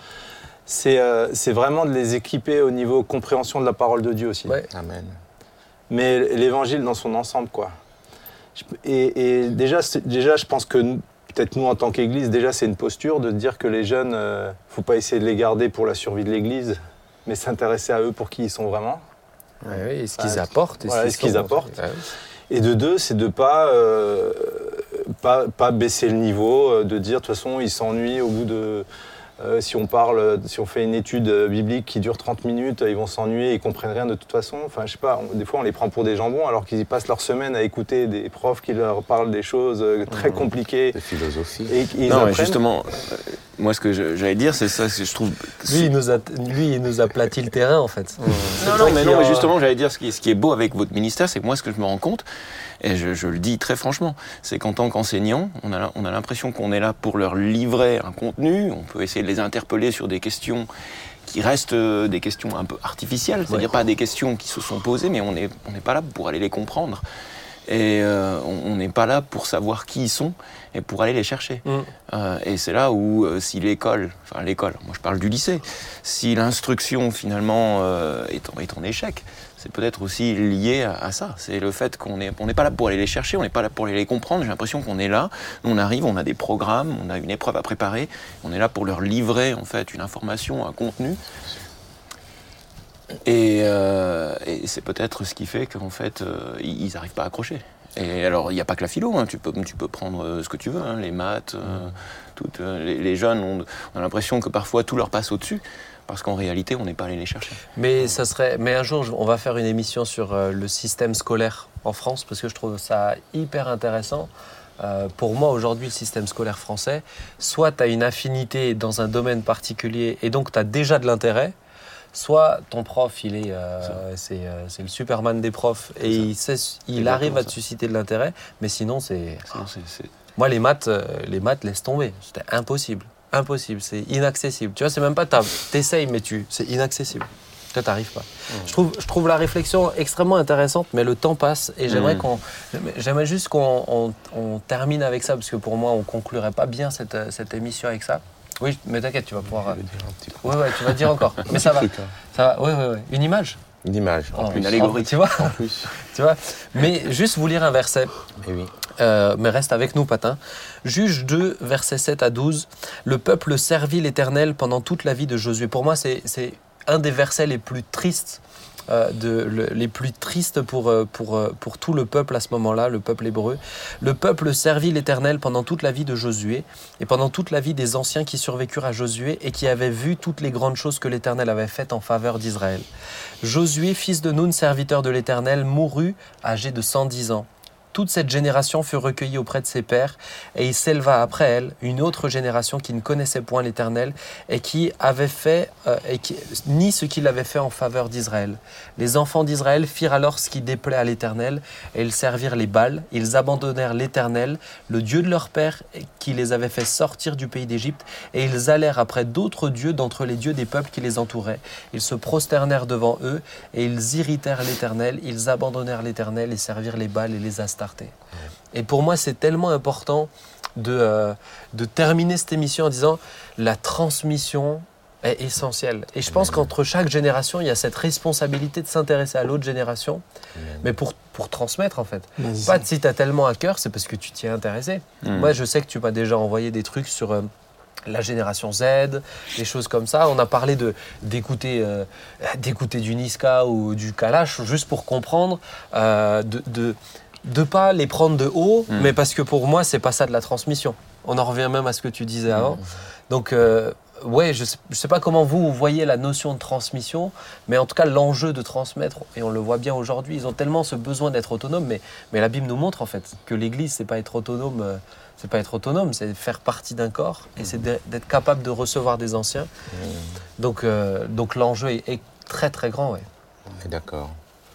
c'est, euh, c'est vraiment de les équiper au niveau compréhension de la parole de Dieu aussi. Ouais. Amen. mais l'évangile dans son ensemble, quoi. Et, et déjà, déjà, je pense que peut-être nous, en tant qu'Église, déjà, c'est une posture de dire que les jeunes, euh, faut pas essayer de les garder pour la survie de l'Église, mais s'intéresser à eux pour qui ils sont vraiment. Ouais, et ce qu'ils Ouais. apportent. et Voilà, ce qu'ils apportent. Ouais. Et de deux, c'est de pas, euh, pas, pas baisser le niveau, euh, de dire de toute façon, ils s'ennuient au bout de. Euh, si on parle, si on fait une étude euh, biblique qui dure 30 minutes, ils vont s'ennuyer, ils comprennent rien de toute façon. Enfin, je sais pas, on- des fois on les prend pour des jambons alors qu'ils y passent leur semaine à écouter des profs qui leur parlent des choses euh, très Mhm. compliquées. De philosophie. Et, ils Non, mais justement, euh, moi, ce que j'allais dire, c'est ça, que je trouve. Lui, il nous a, lui, il nous a plati le terrain, en fait. Non, mais non, mais en- justement, j'allais dire, ce qui, est, ce qui est beau avec votre ministère, c'est que moi, ce que je me rends compte, et je, je le dis très franchement, c'est qu'en tant qu'enseignant, on a, on a l'impression qu'on est là pour leur livrer un contenu, on peut essayer de les interpeller sur des questions qui restent euh, des questions un peu artificielles, c'est-à-dire pas des questions qui se sont posées, mais on n'est on n'est pas là pour aller les comprendre. Et euh, on n'est pas là pour savoir qui ils sont et pour aller les chercher. Mm. Euh, et c'est là où, euh, si l'école, enfin l'école, moi je parle du lycée, si l'instruction finalement est, en, est en échec, c'est peut-être aussi lié à, ça. C'est le fait qu'on n'est on pas là pour aller les chercher, on n'est pas là pour aller les comprendre. J'ai l'impression qu'on est là, on arrive, on a des programmes, on a une épreuve à préparer, on est là pour leur livrer en fait une information, un contenu. Et, euh, c'est peut-être ce qui fait qu'en fait, euh, ils n'arrivent pas à accrocher. Et alors, il n'y a pas que la philo, hein. tu, peux, tu peux prendre euh, ce que tu veux, hein, les maths, toutes, les, jeunes ont, l'impression que parfois tout leur passe au-dessus, parce qu'en réalité, on n'est pas allé les chercher. Mais ça serait. Mais un jour, on va faire une émission sur euh, le système scolaire en France parce que je trouve ça hyper intéressant. Euh, pour moi, aujourd'hui, le système scolaire français, soit tu as une affinité dans un domaine particulier et donc tu as déjà de l'intérêt, soit ton prof, il est, euh, c'est, euh, le Superman des profs et il, sait, il Exactement arrive à te susciter de l'intérêt, mais sinon, c'est. Moi, les maths, les maths, laisse tomber. C'était impossible. Impossible. C'est inaccessible. Tu vois, c'est même pas. t'as- T'essayes, mais tu. C'est inaccessible. Toi, t'arrives pas. Je, trouve, je trouve la réflexion extrêmement intéressante, mais le temps passe et j'aimerais Mm. qu'on. J'aimerais juste qu'on on- on termine avec ça, parce que pour moi, on conclurait pas bien cette, cette émission avec ça. Oui, mais t'inquiète, tu vas pouvoir. Je vais dire un petit peu. Ouais, ouais, tu vas dire encore. mais ça va. truc, hein. Ça va. Ouais, ouais, ouais. Une image? Une image, en Oh, plus. une allégorie. Tu vois, En plus. tu vois. Mais juste vous lire un verset. Eh oui. Euh, mais reste avec nous, Patin. Juge 2, versets 7 à 12. Le peuple servit l'Éternel pendant toute la vie de Josué. Pour moi, c'est c'est un des versets les plus tristes. Euh, de, le- les plus tristes pour, euh, pour, euh, pour tout le peuple à ce moment-là, le peuple hébreu. Le peuple servit l'Éternel pendant toute la vie de Josué et pendant toute la vie des anciens qui survécurent à Josué et qui avaient vu toutes les grandes choses que l'Éternel avait faites en faveur d'Israël. Josué, fils de Nun, serviteur de l'Éternel, mourut âgé de 110 ans. Toute cette génération fut recueillie auprès de ses pères, et il s'éleva après elle une autre génération qui ne connaissait point l'Éternel et qui avait fait euh, ni ce qu'il avait fait en faveur d'Israël. Les enfants d'Israël firent alors ce qui déplaît à l'Éternel, et ils servirent les Baals. Ils abandonnèrent l'Éternel, le Dieu de leur père, qui les avait fait sortir du pays d'Égypte, et ils allèrent après d'autres dieux d'entre les dieux des peuples qui les entouraient. Ils se prosternèrent devant eux, et ils irritèrent l'Éternel, ils abandonnèrent l'Éternel et servirent les Baals et les Et pour moi, c'est tellement important de, euh, de terminer cette émission en disant la transmission est essentielle. Et je pense qu'entre chaque génération, il y a cette responsabilité de s'intéresser à l'autre génération, mais pour, pour transmettre en fait. Pas si tu as tellement à cœur, c'est parce que tu t'y es intéressé. Mm. Moi, je sais que tu m'as déjà envoyé des trucs sur euh, la génération Z, des choses comme ça. On a parlé de d'écouter euh, d'écouter du Niska ou du Kalash juste pour comprendre, euh, de, de de pas les prendre de haut, Mm. mais parce que pour moi, c'est pas ça de la transmission. On en revient même à ce que tu disais avant. Donc euh, ouais, je sais, je sais pas comment vous, voyez la notion de transmission, mais en tout cas l'enjeu de transmettre, et on le voit bien aujourd'hui, ils ont tellement ce besoin d'être autonomes, mais, mais la Bible nous montre en fait que l'Église, c'est pas être autonome, euh, c'est pas être autonome, c'est faire partie d'un corps, et c'est d'être capable de recevoir des anciens. Donc, euh, donc l'enjeu est, est très très grand. Ouais. On est D'accord.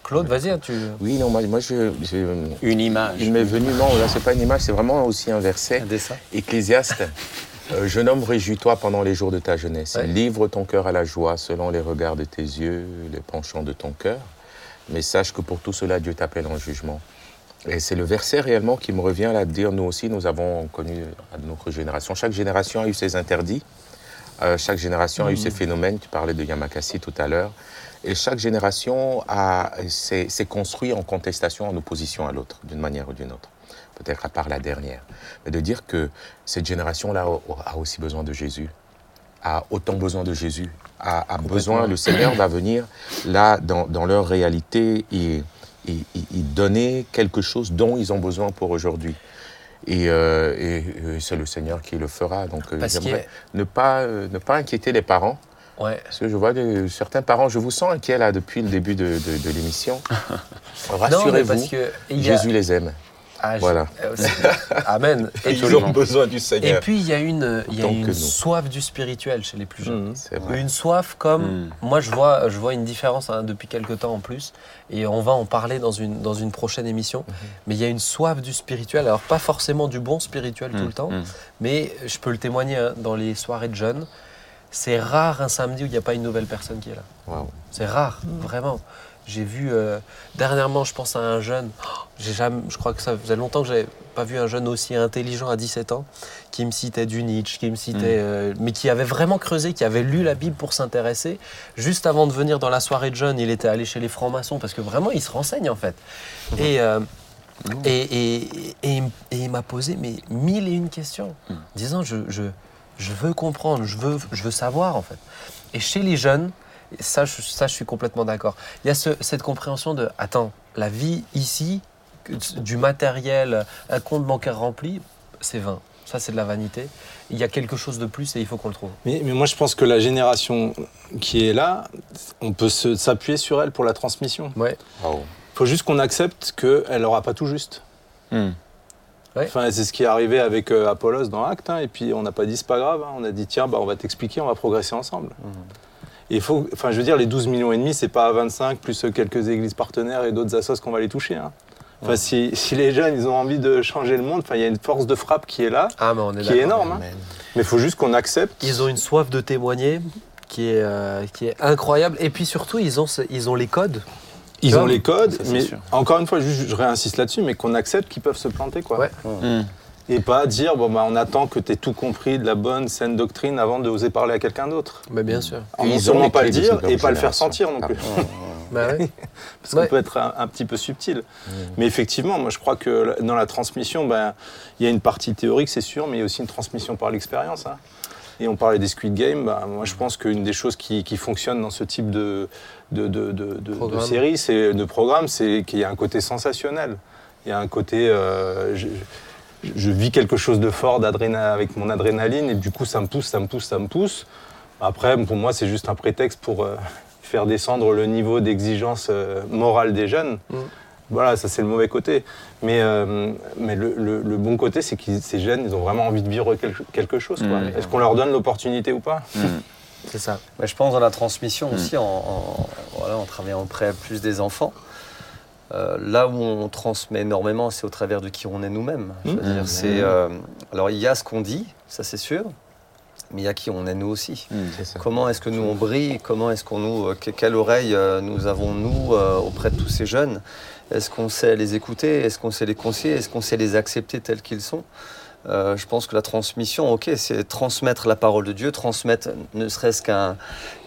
Claude, vas-y, hein, tu... Oui, non, moi, moi je, je- Une image. il m'est venu, non, là, c'est pas une image, c'est vraiment aussi un verset. Un dessin. Ecclésiaste, euh, jeune homme, réjouis-toi pendant les jours de ta jeunesse. Ouais. Livre ton cœur à la joie selon les regards de tes yeux, les penchants de ton cœur. Mais sache que pour tout cela, Dieu t'appelle en jugement. Et c'est le verset réellement qui me revient là de dire, nous aussi, nous avons connu à notre génération. Chaque génération a eu ses interdits. Euh, chaque génération a eu ses phénomènes. Tu parlais de Yamakasi tout à l'heure. Et chaque génération s'est s'est construit en contestation, en opposition à l'autre, d'une manière ou d'une autre. Peut-être à part la dernière. Mais de dire que cette génération-là a aussi besoin de Jésus, a autant besoin de Jésus, a, a besoin, le Seigneur va venir là, dans, dans leur réalité, et, et, et- et donner quelque chose dont ils ont besoin pour aujourd'hui. Et, euh, et, c'est le Seigneur qui le fera. Donc euh, j'aimerais ne pas, euh, ne pas inquiéter les parents. Ouais. Parce que je vois des- certains parents, je vous sens inquiets là depuis le début de, de- de l'émission. Non, mais parce Rassurez-vous, a- Jésus les aime. Ah, Voilà. euh, Amen. Et puis, Absolument. besoin du et Seigneur. puis, il y a une, il y a une soif du spirituel chez les plus jeunes. C'est vrai. Une soif comme Mm. moi je vois, je vois une différence hein, depuis quelques temps en plus et on va en parler dans une, dans une prochaine émission. Mais il y a une soif du spirituel, alors pas forcément du bon spirituel tout le temps, mais je peux le témoigner hein, dans les soirées de jeunes. C'est rare un samedi où il n'y a pas une nouvelle personne qui est là. C'est rare, vraiment. J'ai vu euh, dernièrement, je pense à un jeune. oh, J'ai jamais, je crois que ça faisait longtemps que j'avais pas vu un jeune aussi intelligent à 17 ans, qui me citait du Nietzsche, qui me citait, euh, mais qui avait vraiment creusé, qui avait lu la Bible pour s'intéresser. Juste avant de venir dans la soirée de jeunes, il était allé chez les francs-maçons parce que vraiment, il se renseigne en fait. Et, euh, et, et, et, et il m'a posé mais mille et une questions, disant je, je, je veux comprendre, je veux, je veux savoir en fait. Et chez les jeunes, ça, je, ça, je suis complètement d'accord. Il y a ce- cette compréhension de attends, la vie ici, du matériel, un compte bancaire rempli, c'est vain. Ça, c'est de la vanité. Il y a quelque chose de plus et il faut qu'on le trouve. Mais, mais moi, je pense que la génération qui est là, on peut s'appuyer sur elle pour la transmission. Ouais. Oh. Il faut juste qu'on accepte qu'elle n'aura pas tout juste. Hmm. Ouais. Enfin, c'est ce qui est arrivé avec euh, Apollos dans Acte, hein, et puis on n'a pas dit c'est pas grave, hein, on a dit tiens, bah, on va t'expliquer, on va progresser ensemble. Et il faut, enfin, je veux dire, les 12 millions et demi, c'est pas 25 plus quelques églises partenaires et d'autres assos qu'on va les toucher. hein. Enfin, si, si les jeunes, ils ont envie de changer le monde, enfin, il y a une force de frappe qui est là, Ah, mais on est qui est énorme. hein. Mais il faut juste qu'on accepte. Ils ont une soif de témoigner qui est, euh, qui est incroyable. Et puis surtout, ils ont, ils ont les codes. Ils ont les codes, ça, mais sûr. encore une fois, juste, je réinsiste là-dessus, mais qu'on accepte qu'ils peuvent se planter, quoi. Ouais. Hmm. Et pas dire, bon, bah, on attend que tu aies tout compris de la bonne saine doctrine avant d'oser parler à quelqu'un d'autre. Mais bien sûr. En ils les pas le dire et pas le faire sentir non plus. Bah ouais. Parce qu'on Ouais. peut être un, un petit peu subtil. Mais effectivement, moi je crois que dans la transmission, ben, il y a une partie théorique, c'est sûr, mais il y a aussi une transmission par l'expérience. hein. Et on parlait des Squid Game, ben, moi je pense qu'une des choses qui, qui fonctionne dans ce type de, de, série, c'est, de programme, c'est qu'il y a un côté sensationnel. Il y a un côté. euh, je, je vis quelque chose de fort avec mon adrénaline, et du coup ça me pousse, ça me pousse, ça me pousse. Après, pour moi, c'est juste un prétexte pour euh, faire descendre le niveau d'exigence euh, morale des jeunes. Mm. Voilà, ça c'est le mauvais côté. Mais, euh, mais le, le- le bon côté, c'est que ces jeunes, ils ont vraiment envie de vivre quelque, quelque chose. quoi. Mm. Est-ce qu'on leur donne l'opportunité ou pas? Hmm. C'est ça. Mais je pense dans la transmission aussi, en, en- voilà, en travaillant auprès plus des enfants. euh, là où on transmet énormément, c'est au travers de qui on est nous-mêmes. Mmh. c'est, euh, alors il y a ce qu'on dit, ça c'est sûr, mais il y a qui on est nous aussi. Comment est-ce que nous on brille? Comment est-ce qu'on nous, euh, que- quelle oreille nous avons nous auprès de tous ces jeunes? Est-ce qu'on sait les écouter? Est-ce qu'on sait les conseiller? Est-ce qu'on sait les accepter tels qu'ils sont? Euh, Je pense que la transmission, ok, c'est transmettre la parole de Dieu, transmettre ne serait-ce qu'un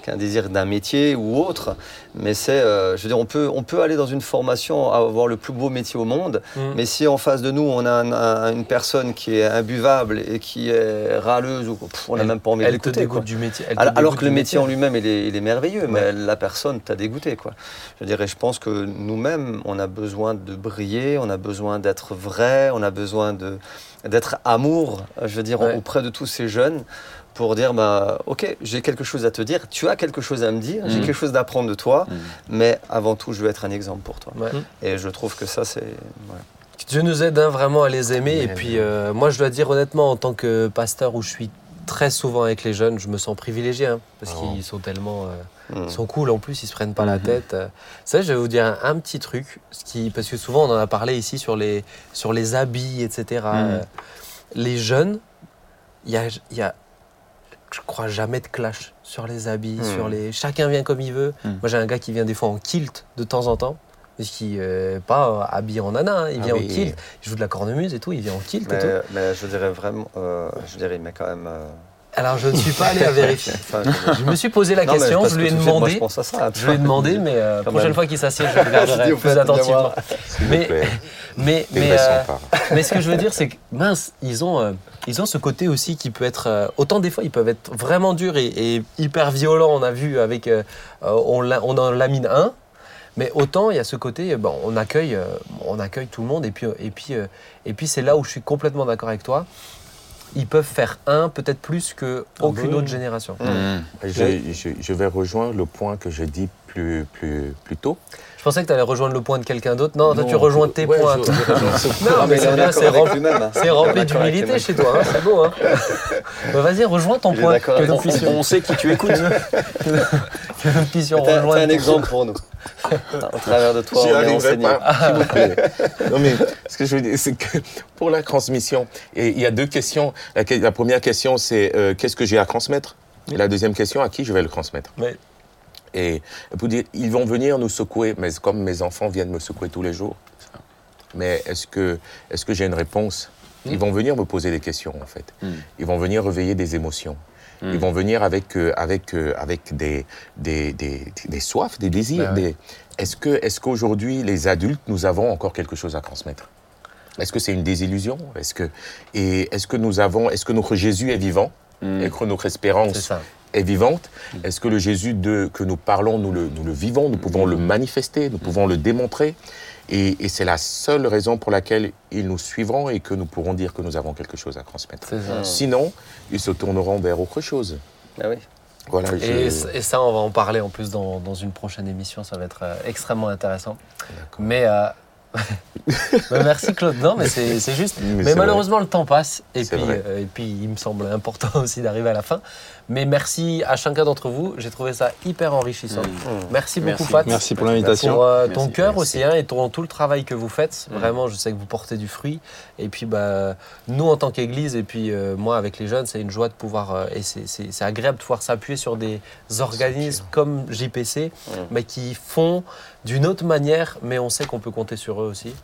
qu'un désir d'un métier ou autre, mais c'est, euh, je veux dire, on peut, on peut aller dans une formation, avoir le plus beau métier au monde, Mm. mais si en face de nous on a un- un- une personne qui est imbuvable et qui est râleuse, ou pff, on n'a même pas envie de Elle te l'écouter. quoi. dégoûte du métier. elle te Alors, que le métier en lui-même, il est, il est merveilleux, mais la personne t'a dégoûté. Quoi. Je dirais, je pense que nous-mêmes, on a besoin de briller, on a besoin d'être vrai, on a besoin de, d'être amour, je veux dire, Ouais. auprès de tous ces jeunes pour dire, bah, ok, j'ai quelque chose à te dire, tu as quelque chose à me dire, j'ai Mhm. quelque chose d'apprendre de toi, Mhm. mais avant tout, je veux être un exemple pour toi. Ouais. Et je trouve que ça, c'est... ouais. Dieu nous aide hein, vraiment à les aimer. Et puis, euh, moi, je dois dire honnêtement, en tant que pasteur où je suis très souvent avec les jeunes, je me sens privilégié hein, parce Oh. qu'ils sont tellement. euh, Mhm. ils sont cool en plus, ils se prennent pas la Mhm. tête. Euh, Ça, je vais vous dire un, un petit truc, ce qui, parce que souvent on en a parlé ici sur les, sur les habits, etc. Euh, les jeunes, il y a, il y a, je crois jamais de clash sur les habits, sur les. Chacun vient comme il veut. Moi, j'ai un gars qui vient des fois en kilt de temps en temps. Qu'il n'est pas euh, habillé en nana, hein, il Ah vient en kilt. Il joue de la cornemuse et tout, il vient en kilt et Mais, tout. mais je dirais vraiment, euh, je dirais, mais quand même... euh, Alors, je ne suis pas allé à vérifier. enfin, je- me suis posé la Non, question, je lui ai Moi, demandé. je pense à ça. Je lui ai demandé, mais euh, Quand prochaine fois qu'il s'assied, je regarderai plus attentivement. Mais-. Mais, euh, mais ce que je veux dire, c'est que mince, ils ont, euh, ils ont ce côté aussi qui peut être. euh, autant des fois, ils peuvent être vraiment durs et, et hyper violents. On a vu avec. euh, euh, on, l'a- on en lamine un. Mais autant il y a ce côté, euh, bon, on accueille, euh, on accueille tout le monde et puis et puis euh, et puis c'est là où je suis complètement d'accord avec toi. Ils peuvent faire un, peut-être plus que Ah autre génération. Hmm. Je, je- je vais rejoindre le point que j'ai dit plus, plus, plus tôt. Je pensais que tu allais rejoindre le point de quelqu'un d'autre. Non, toi tu rejoins je- tes ouais, points. je- je. Non, mais est c'est bien, rempli, hein. c'est rempli d'humilité chez toi. hein, C'est beau. Hein Bah, Vas-y, rejoins ton point. Que nous puissions, On sait qui tu écoutes. que nous puissions rejoindre un exemple pour nous. Au travers de toi, on est arriverai enseigné. pas, s'il vous plaît. Non, mais ce que je veux dire, c'est que pour la transmission, et il y a deux questions. La, première question, c'est euh, qu'est-ce que j'ai à transmettre? Et la deuxième question, à qui je vais le transmettre? Et pour dire, ils vont venir nous secouer, mais comme mes enfants viennent me secouer tous les jours. Mais est-ce que, est que j'ai une réponse? Ils vont venir me poser des questions, en fait. Mm. Ils vont venir réveiller des émotions. Mm. Ils vont venir avec, euh, avec, euh, avec des, des, des, des soifs, des désirs. Ben ouais. Est-ce que, est qu'aujourd'hui, les adultes, nous avons encore quelque chose à transmettre? Est-ce que c'est une désillusion? Est-ce que, Et est-ce que nous avons, est-ce que notre Jésus est vivant? Hmm. et que notre espérance. Est vivante Est-ce que le Jésus de, que nous parlons, nous le, nous le vivons, nous pouvons le manifester, nous pouvons le démontrer et, et c'est la seule raison pour laquelle ils nous suivront et que nous pourrons dire que nous avons quelque chose à transmettre. Sinon, ils se tourneront vers autre chose. Ah oui. Voilà, Et, je- et ça, on va en parler en plus dans, dans une prochaine émission. Ça va être euh, extrêmement intéressant. Mais, euh, mais merci Claude. Non, mais c'est juste. Mais malheureusement, le temps passe. Et C'est puis, vrai. euh, et puis, il me semble important aussi d'arriver à la fin. Mais merci à chacun d'entre vous. J'ai trouvé ça hyper enrichissant. Merci beaucoup, Merci. Pat. Merci pour l'invitation. Pour euh, Merci, ton cœur aussi hein, et ton, tout le travail que vous faites. Mm. Vraiment, je sais que vous portez du fruit. Et puis, bah, nous, en tant qu'Église, et puis euh, moi, avec les jeunes, c'est une joie de pouvoir. euh, et c'est- agréable de pouvoir s'appuyer sur des organismes comme JPC, Mm. mais qui font d'une autre manière, mais on sait qu'on peut compter sur eux aussi.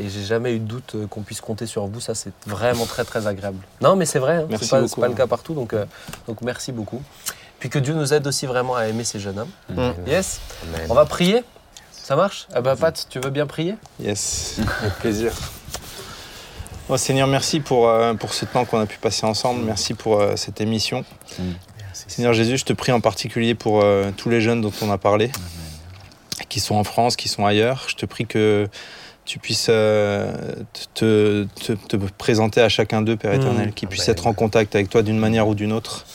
Et j'ai jamais eu de doute euh, qu'on puisse compter sur vous. Ça, c'est vraiment très, très agréable. Non, mais c'est vrai. hein, c'est pas, beaucoup, le cas partout. Donc, euh, donc, merci beaucoup. Puis que Dieu nous aide aussi vraiment à aimer ces jeunes hommes. Mm. Yes. Amen. On va prier. Ça marche? Ah bah Pat, tu veux bien prier? Yes, avec plaisir. Oh, Seigneur, merci pour, euh, pour ce temps qu'on a pu passer ensemble. Merci pour euh, cette émission. Seigneur Jésus, je te prie en particulier pour euh, tous les jeunes dont on a parlé, qui sont en France, qui sont ailleurs. Je te prie que tu puisses euh, te, te- te présenter à chacun d'eux, Père Mm. éternel, qu'ils puissent Amen. être en contact avec toi d'une manière ou d'une autre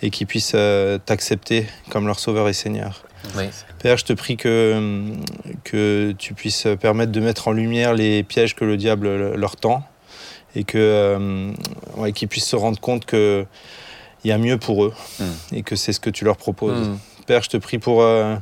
et qu'ils puissent euh, t'accepter comme leur Sauveur et Seigneur. Oui. Père, je te prie que, que tu puisses permettre de mettre en lumière les pièges que le diable leur tend et que euh, ouais, qu'ils puissent se rendre compte que il y a mieux pour eux Mm. et que c'est ce que tu leur proposes. Mm. Père, je te prie pour euh,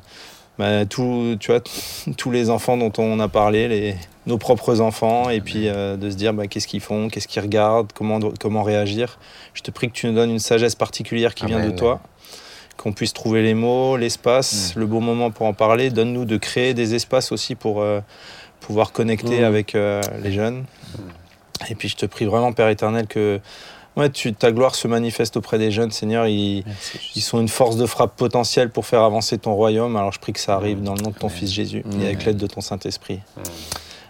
bah, tout- tu vois, tous les enfants dont on a parlé, les, nos propres enfants, et puis euh, de se dire bah, qu'est-ce qu'ils font, qu'est-ce qu'ils regardent, comment, comment réagir. Je te prie que tu nous donnes une sagesse particulière qui vient de Amen. toi, qu'on puisse trouver les mots, l'espace, le bon moment pour en parler. Donne-nous de créer des espaces aussi pour euh, pouvoir connecter Mm. avec euh, les jeunes. Et puis je te prie vraiment, Père éternel, que ouais, tu, ta gloire se manifeste auprès des jeunes, Seigneur. Ils, ils sont une force de frappe potentielle pour faire avancer ton royaume. Alors je prie que ça arrive dans le nom de ton Fils Jésus et avec l'aide de ton Saint-Esprit.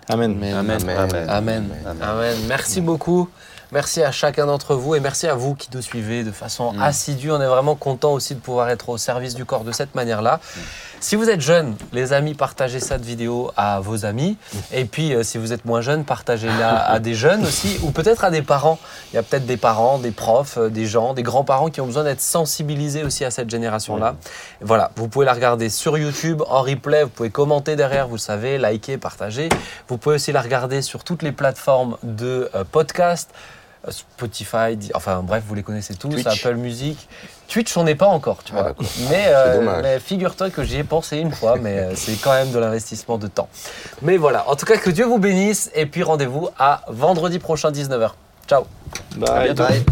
Amen. Amen. Amen. Amen. Amen. Amen. Merci beaucoup. Merci à chacun d'entre vous et merci à vous qui nous suivez de façon Mm. assidue. On est vraiment content aussi de pouvoir être au service du corps de cette manière-là. Si vous êtes jeune, les amis, partagez cette vidéo à vos amis. Et puis, euh, si vous êtes moins jeune, partagez-la à des jeunes aussi, ou peut-être à des parents. Il y a peut-être des parents, des profs, euh, des gens, des grands-parents qui ont besoin d'être sensibilisés aussi à cette génération-là. Voilà, vous pouvez la regarder sur YouTube en replay, vous pouvez commenter derrière, vous le savez, liker, partager. Vous pouvez aussi la regarder sur toutes les plateformes de euh, podcast, Spotify, Di- enfin bref, vous les connaissez tous, Twitch. Apple Music. Twitch, on n'est pas encore, tu Ah, vois. Mais, euh, mais figure-toi que j'y ai pensé une fois, mais euh, c'est quand même de l'investissement de temps. Mais voilà, en tout cas, que Dieu vous bénisse et puis rendez-vous à vendredi prochain 19h. Ciao Bye. Bye.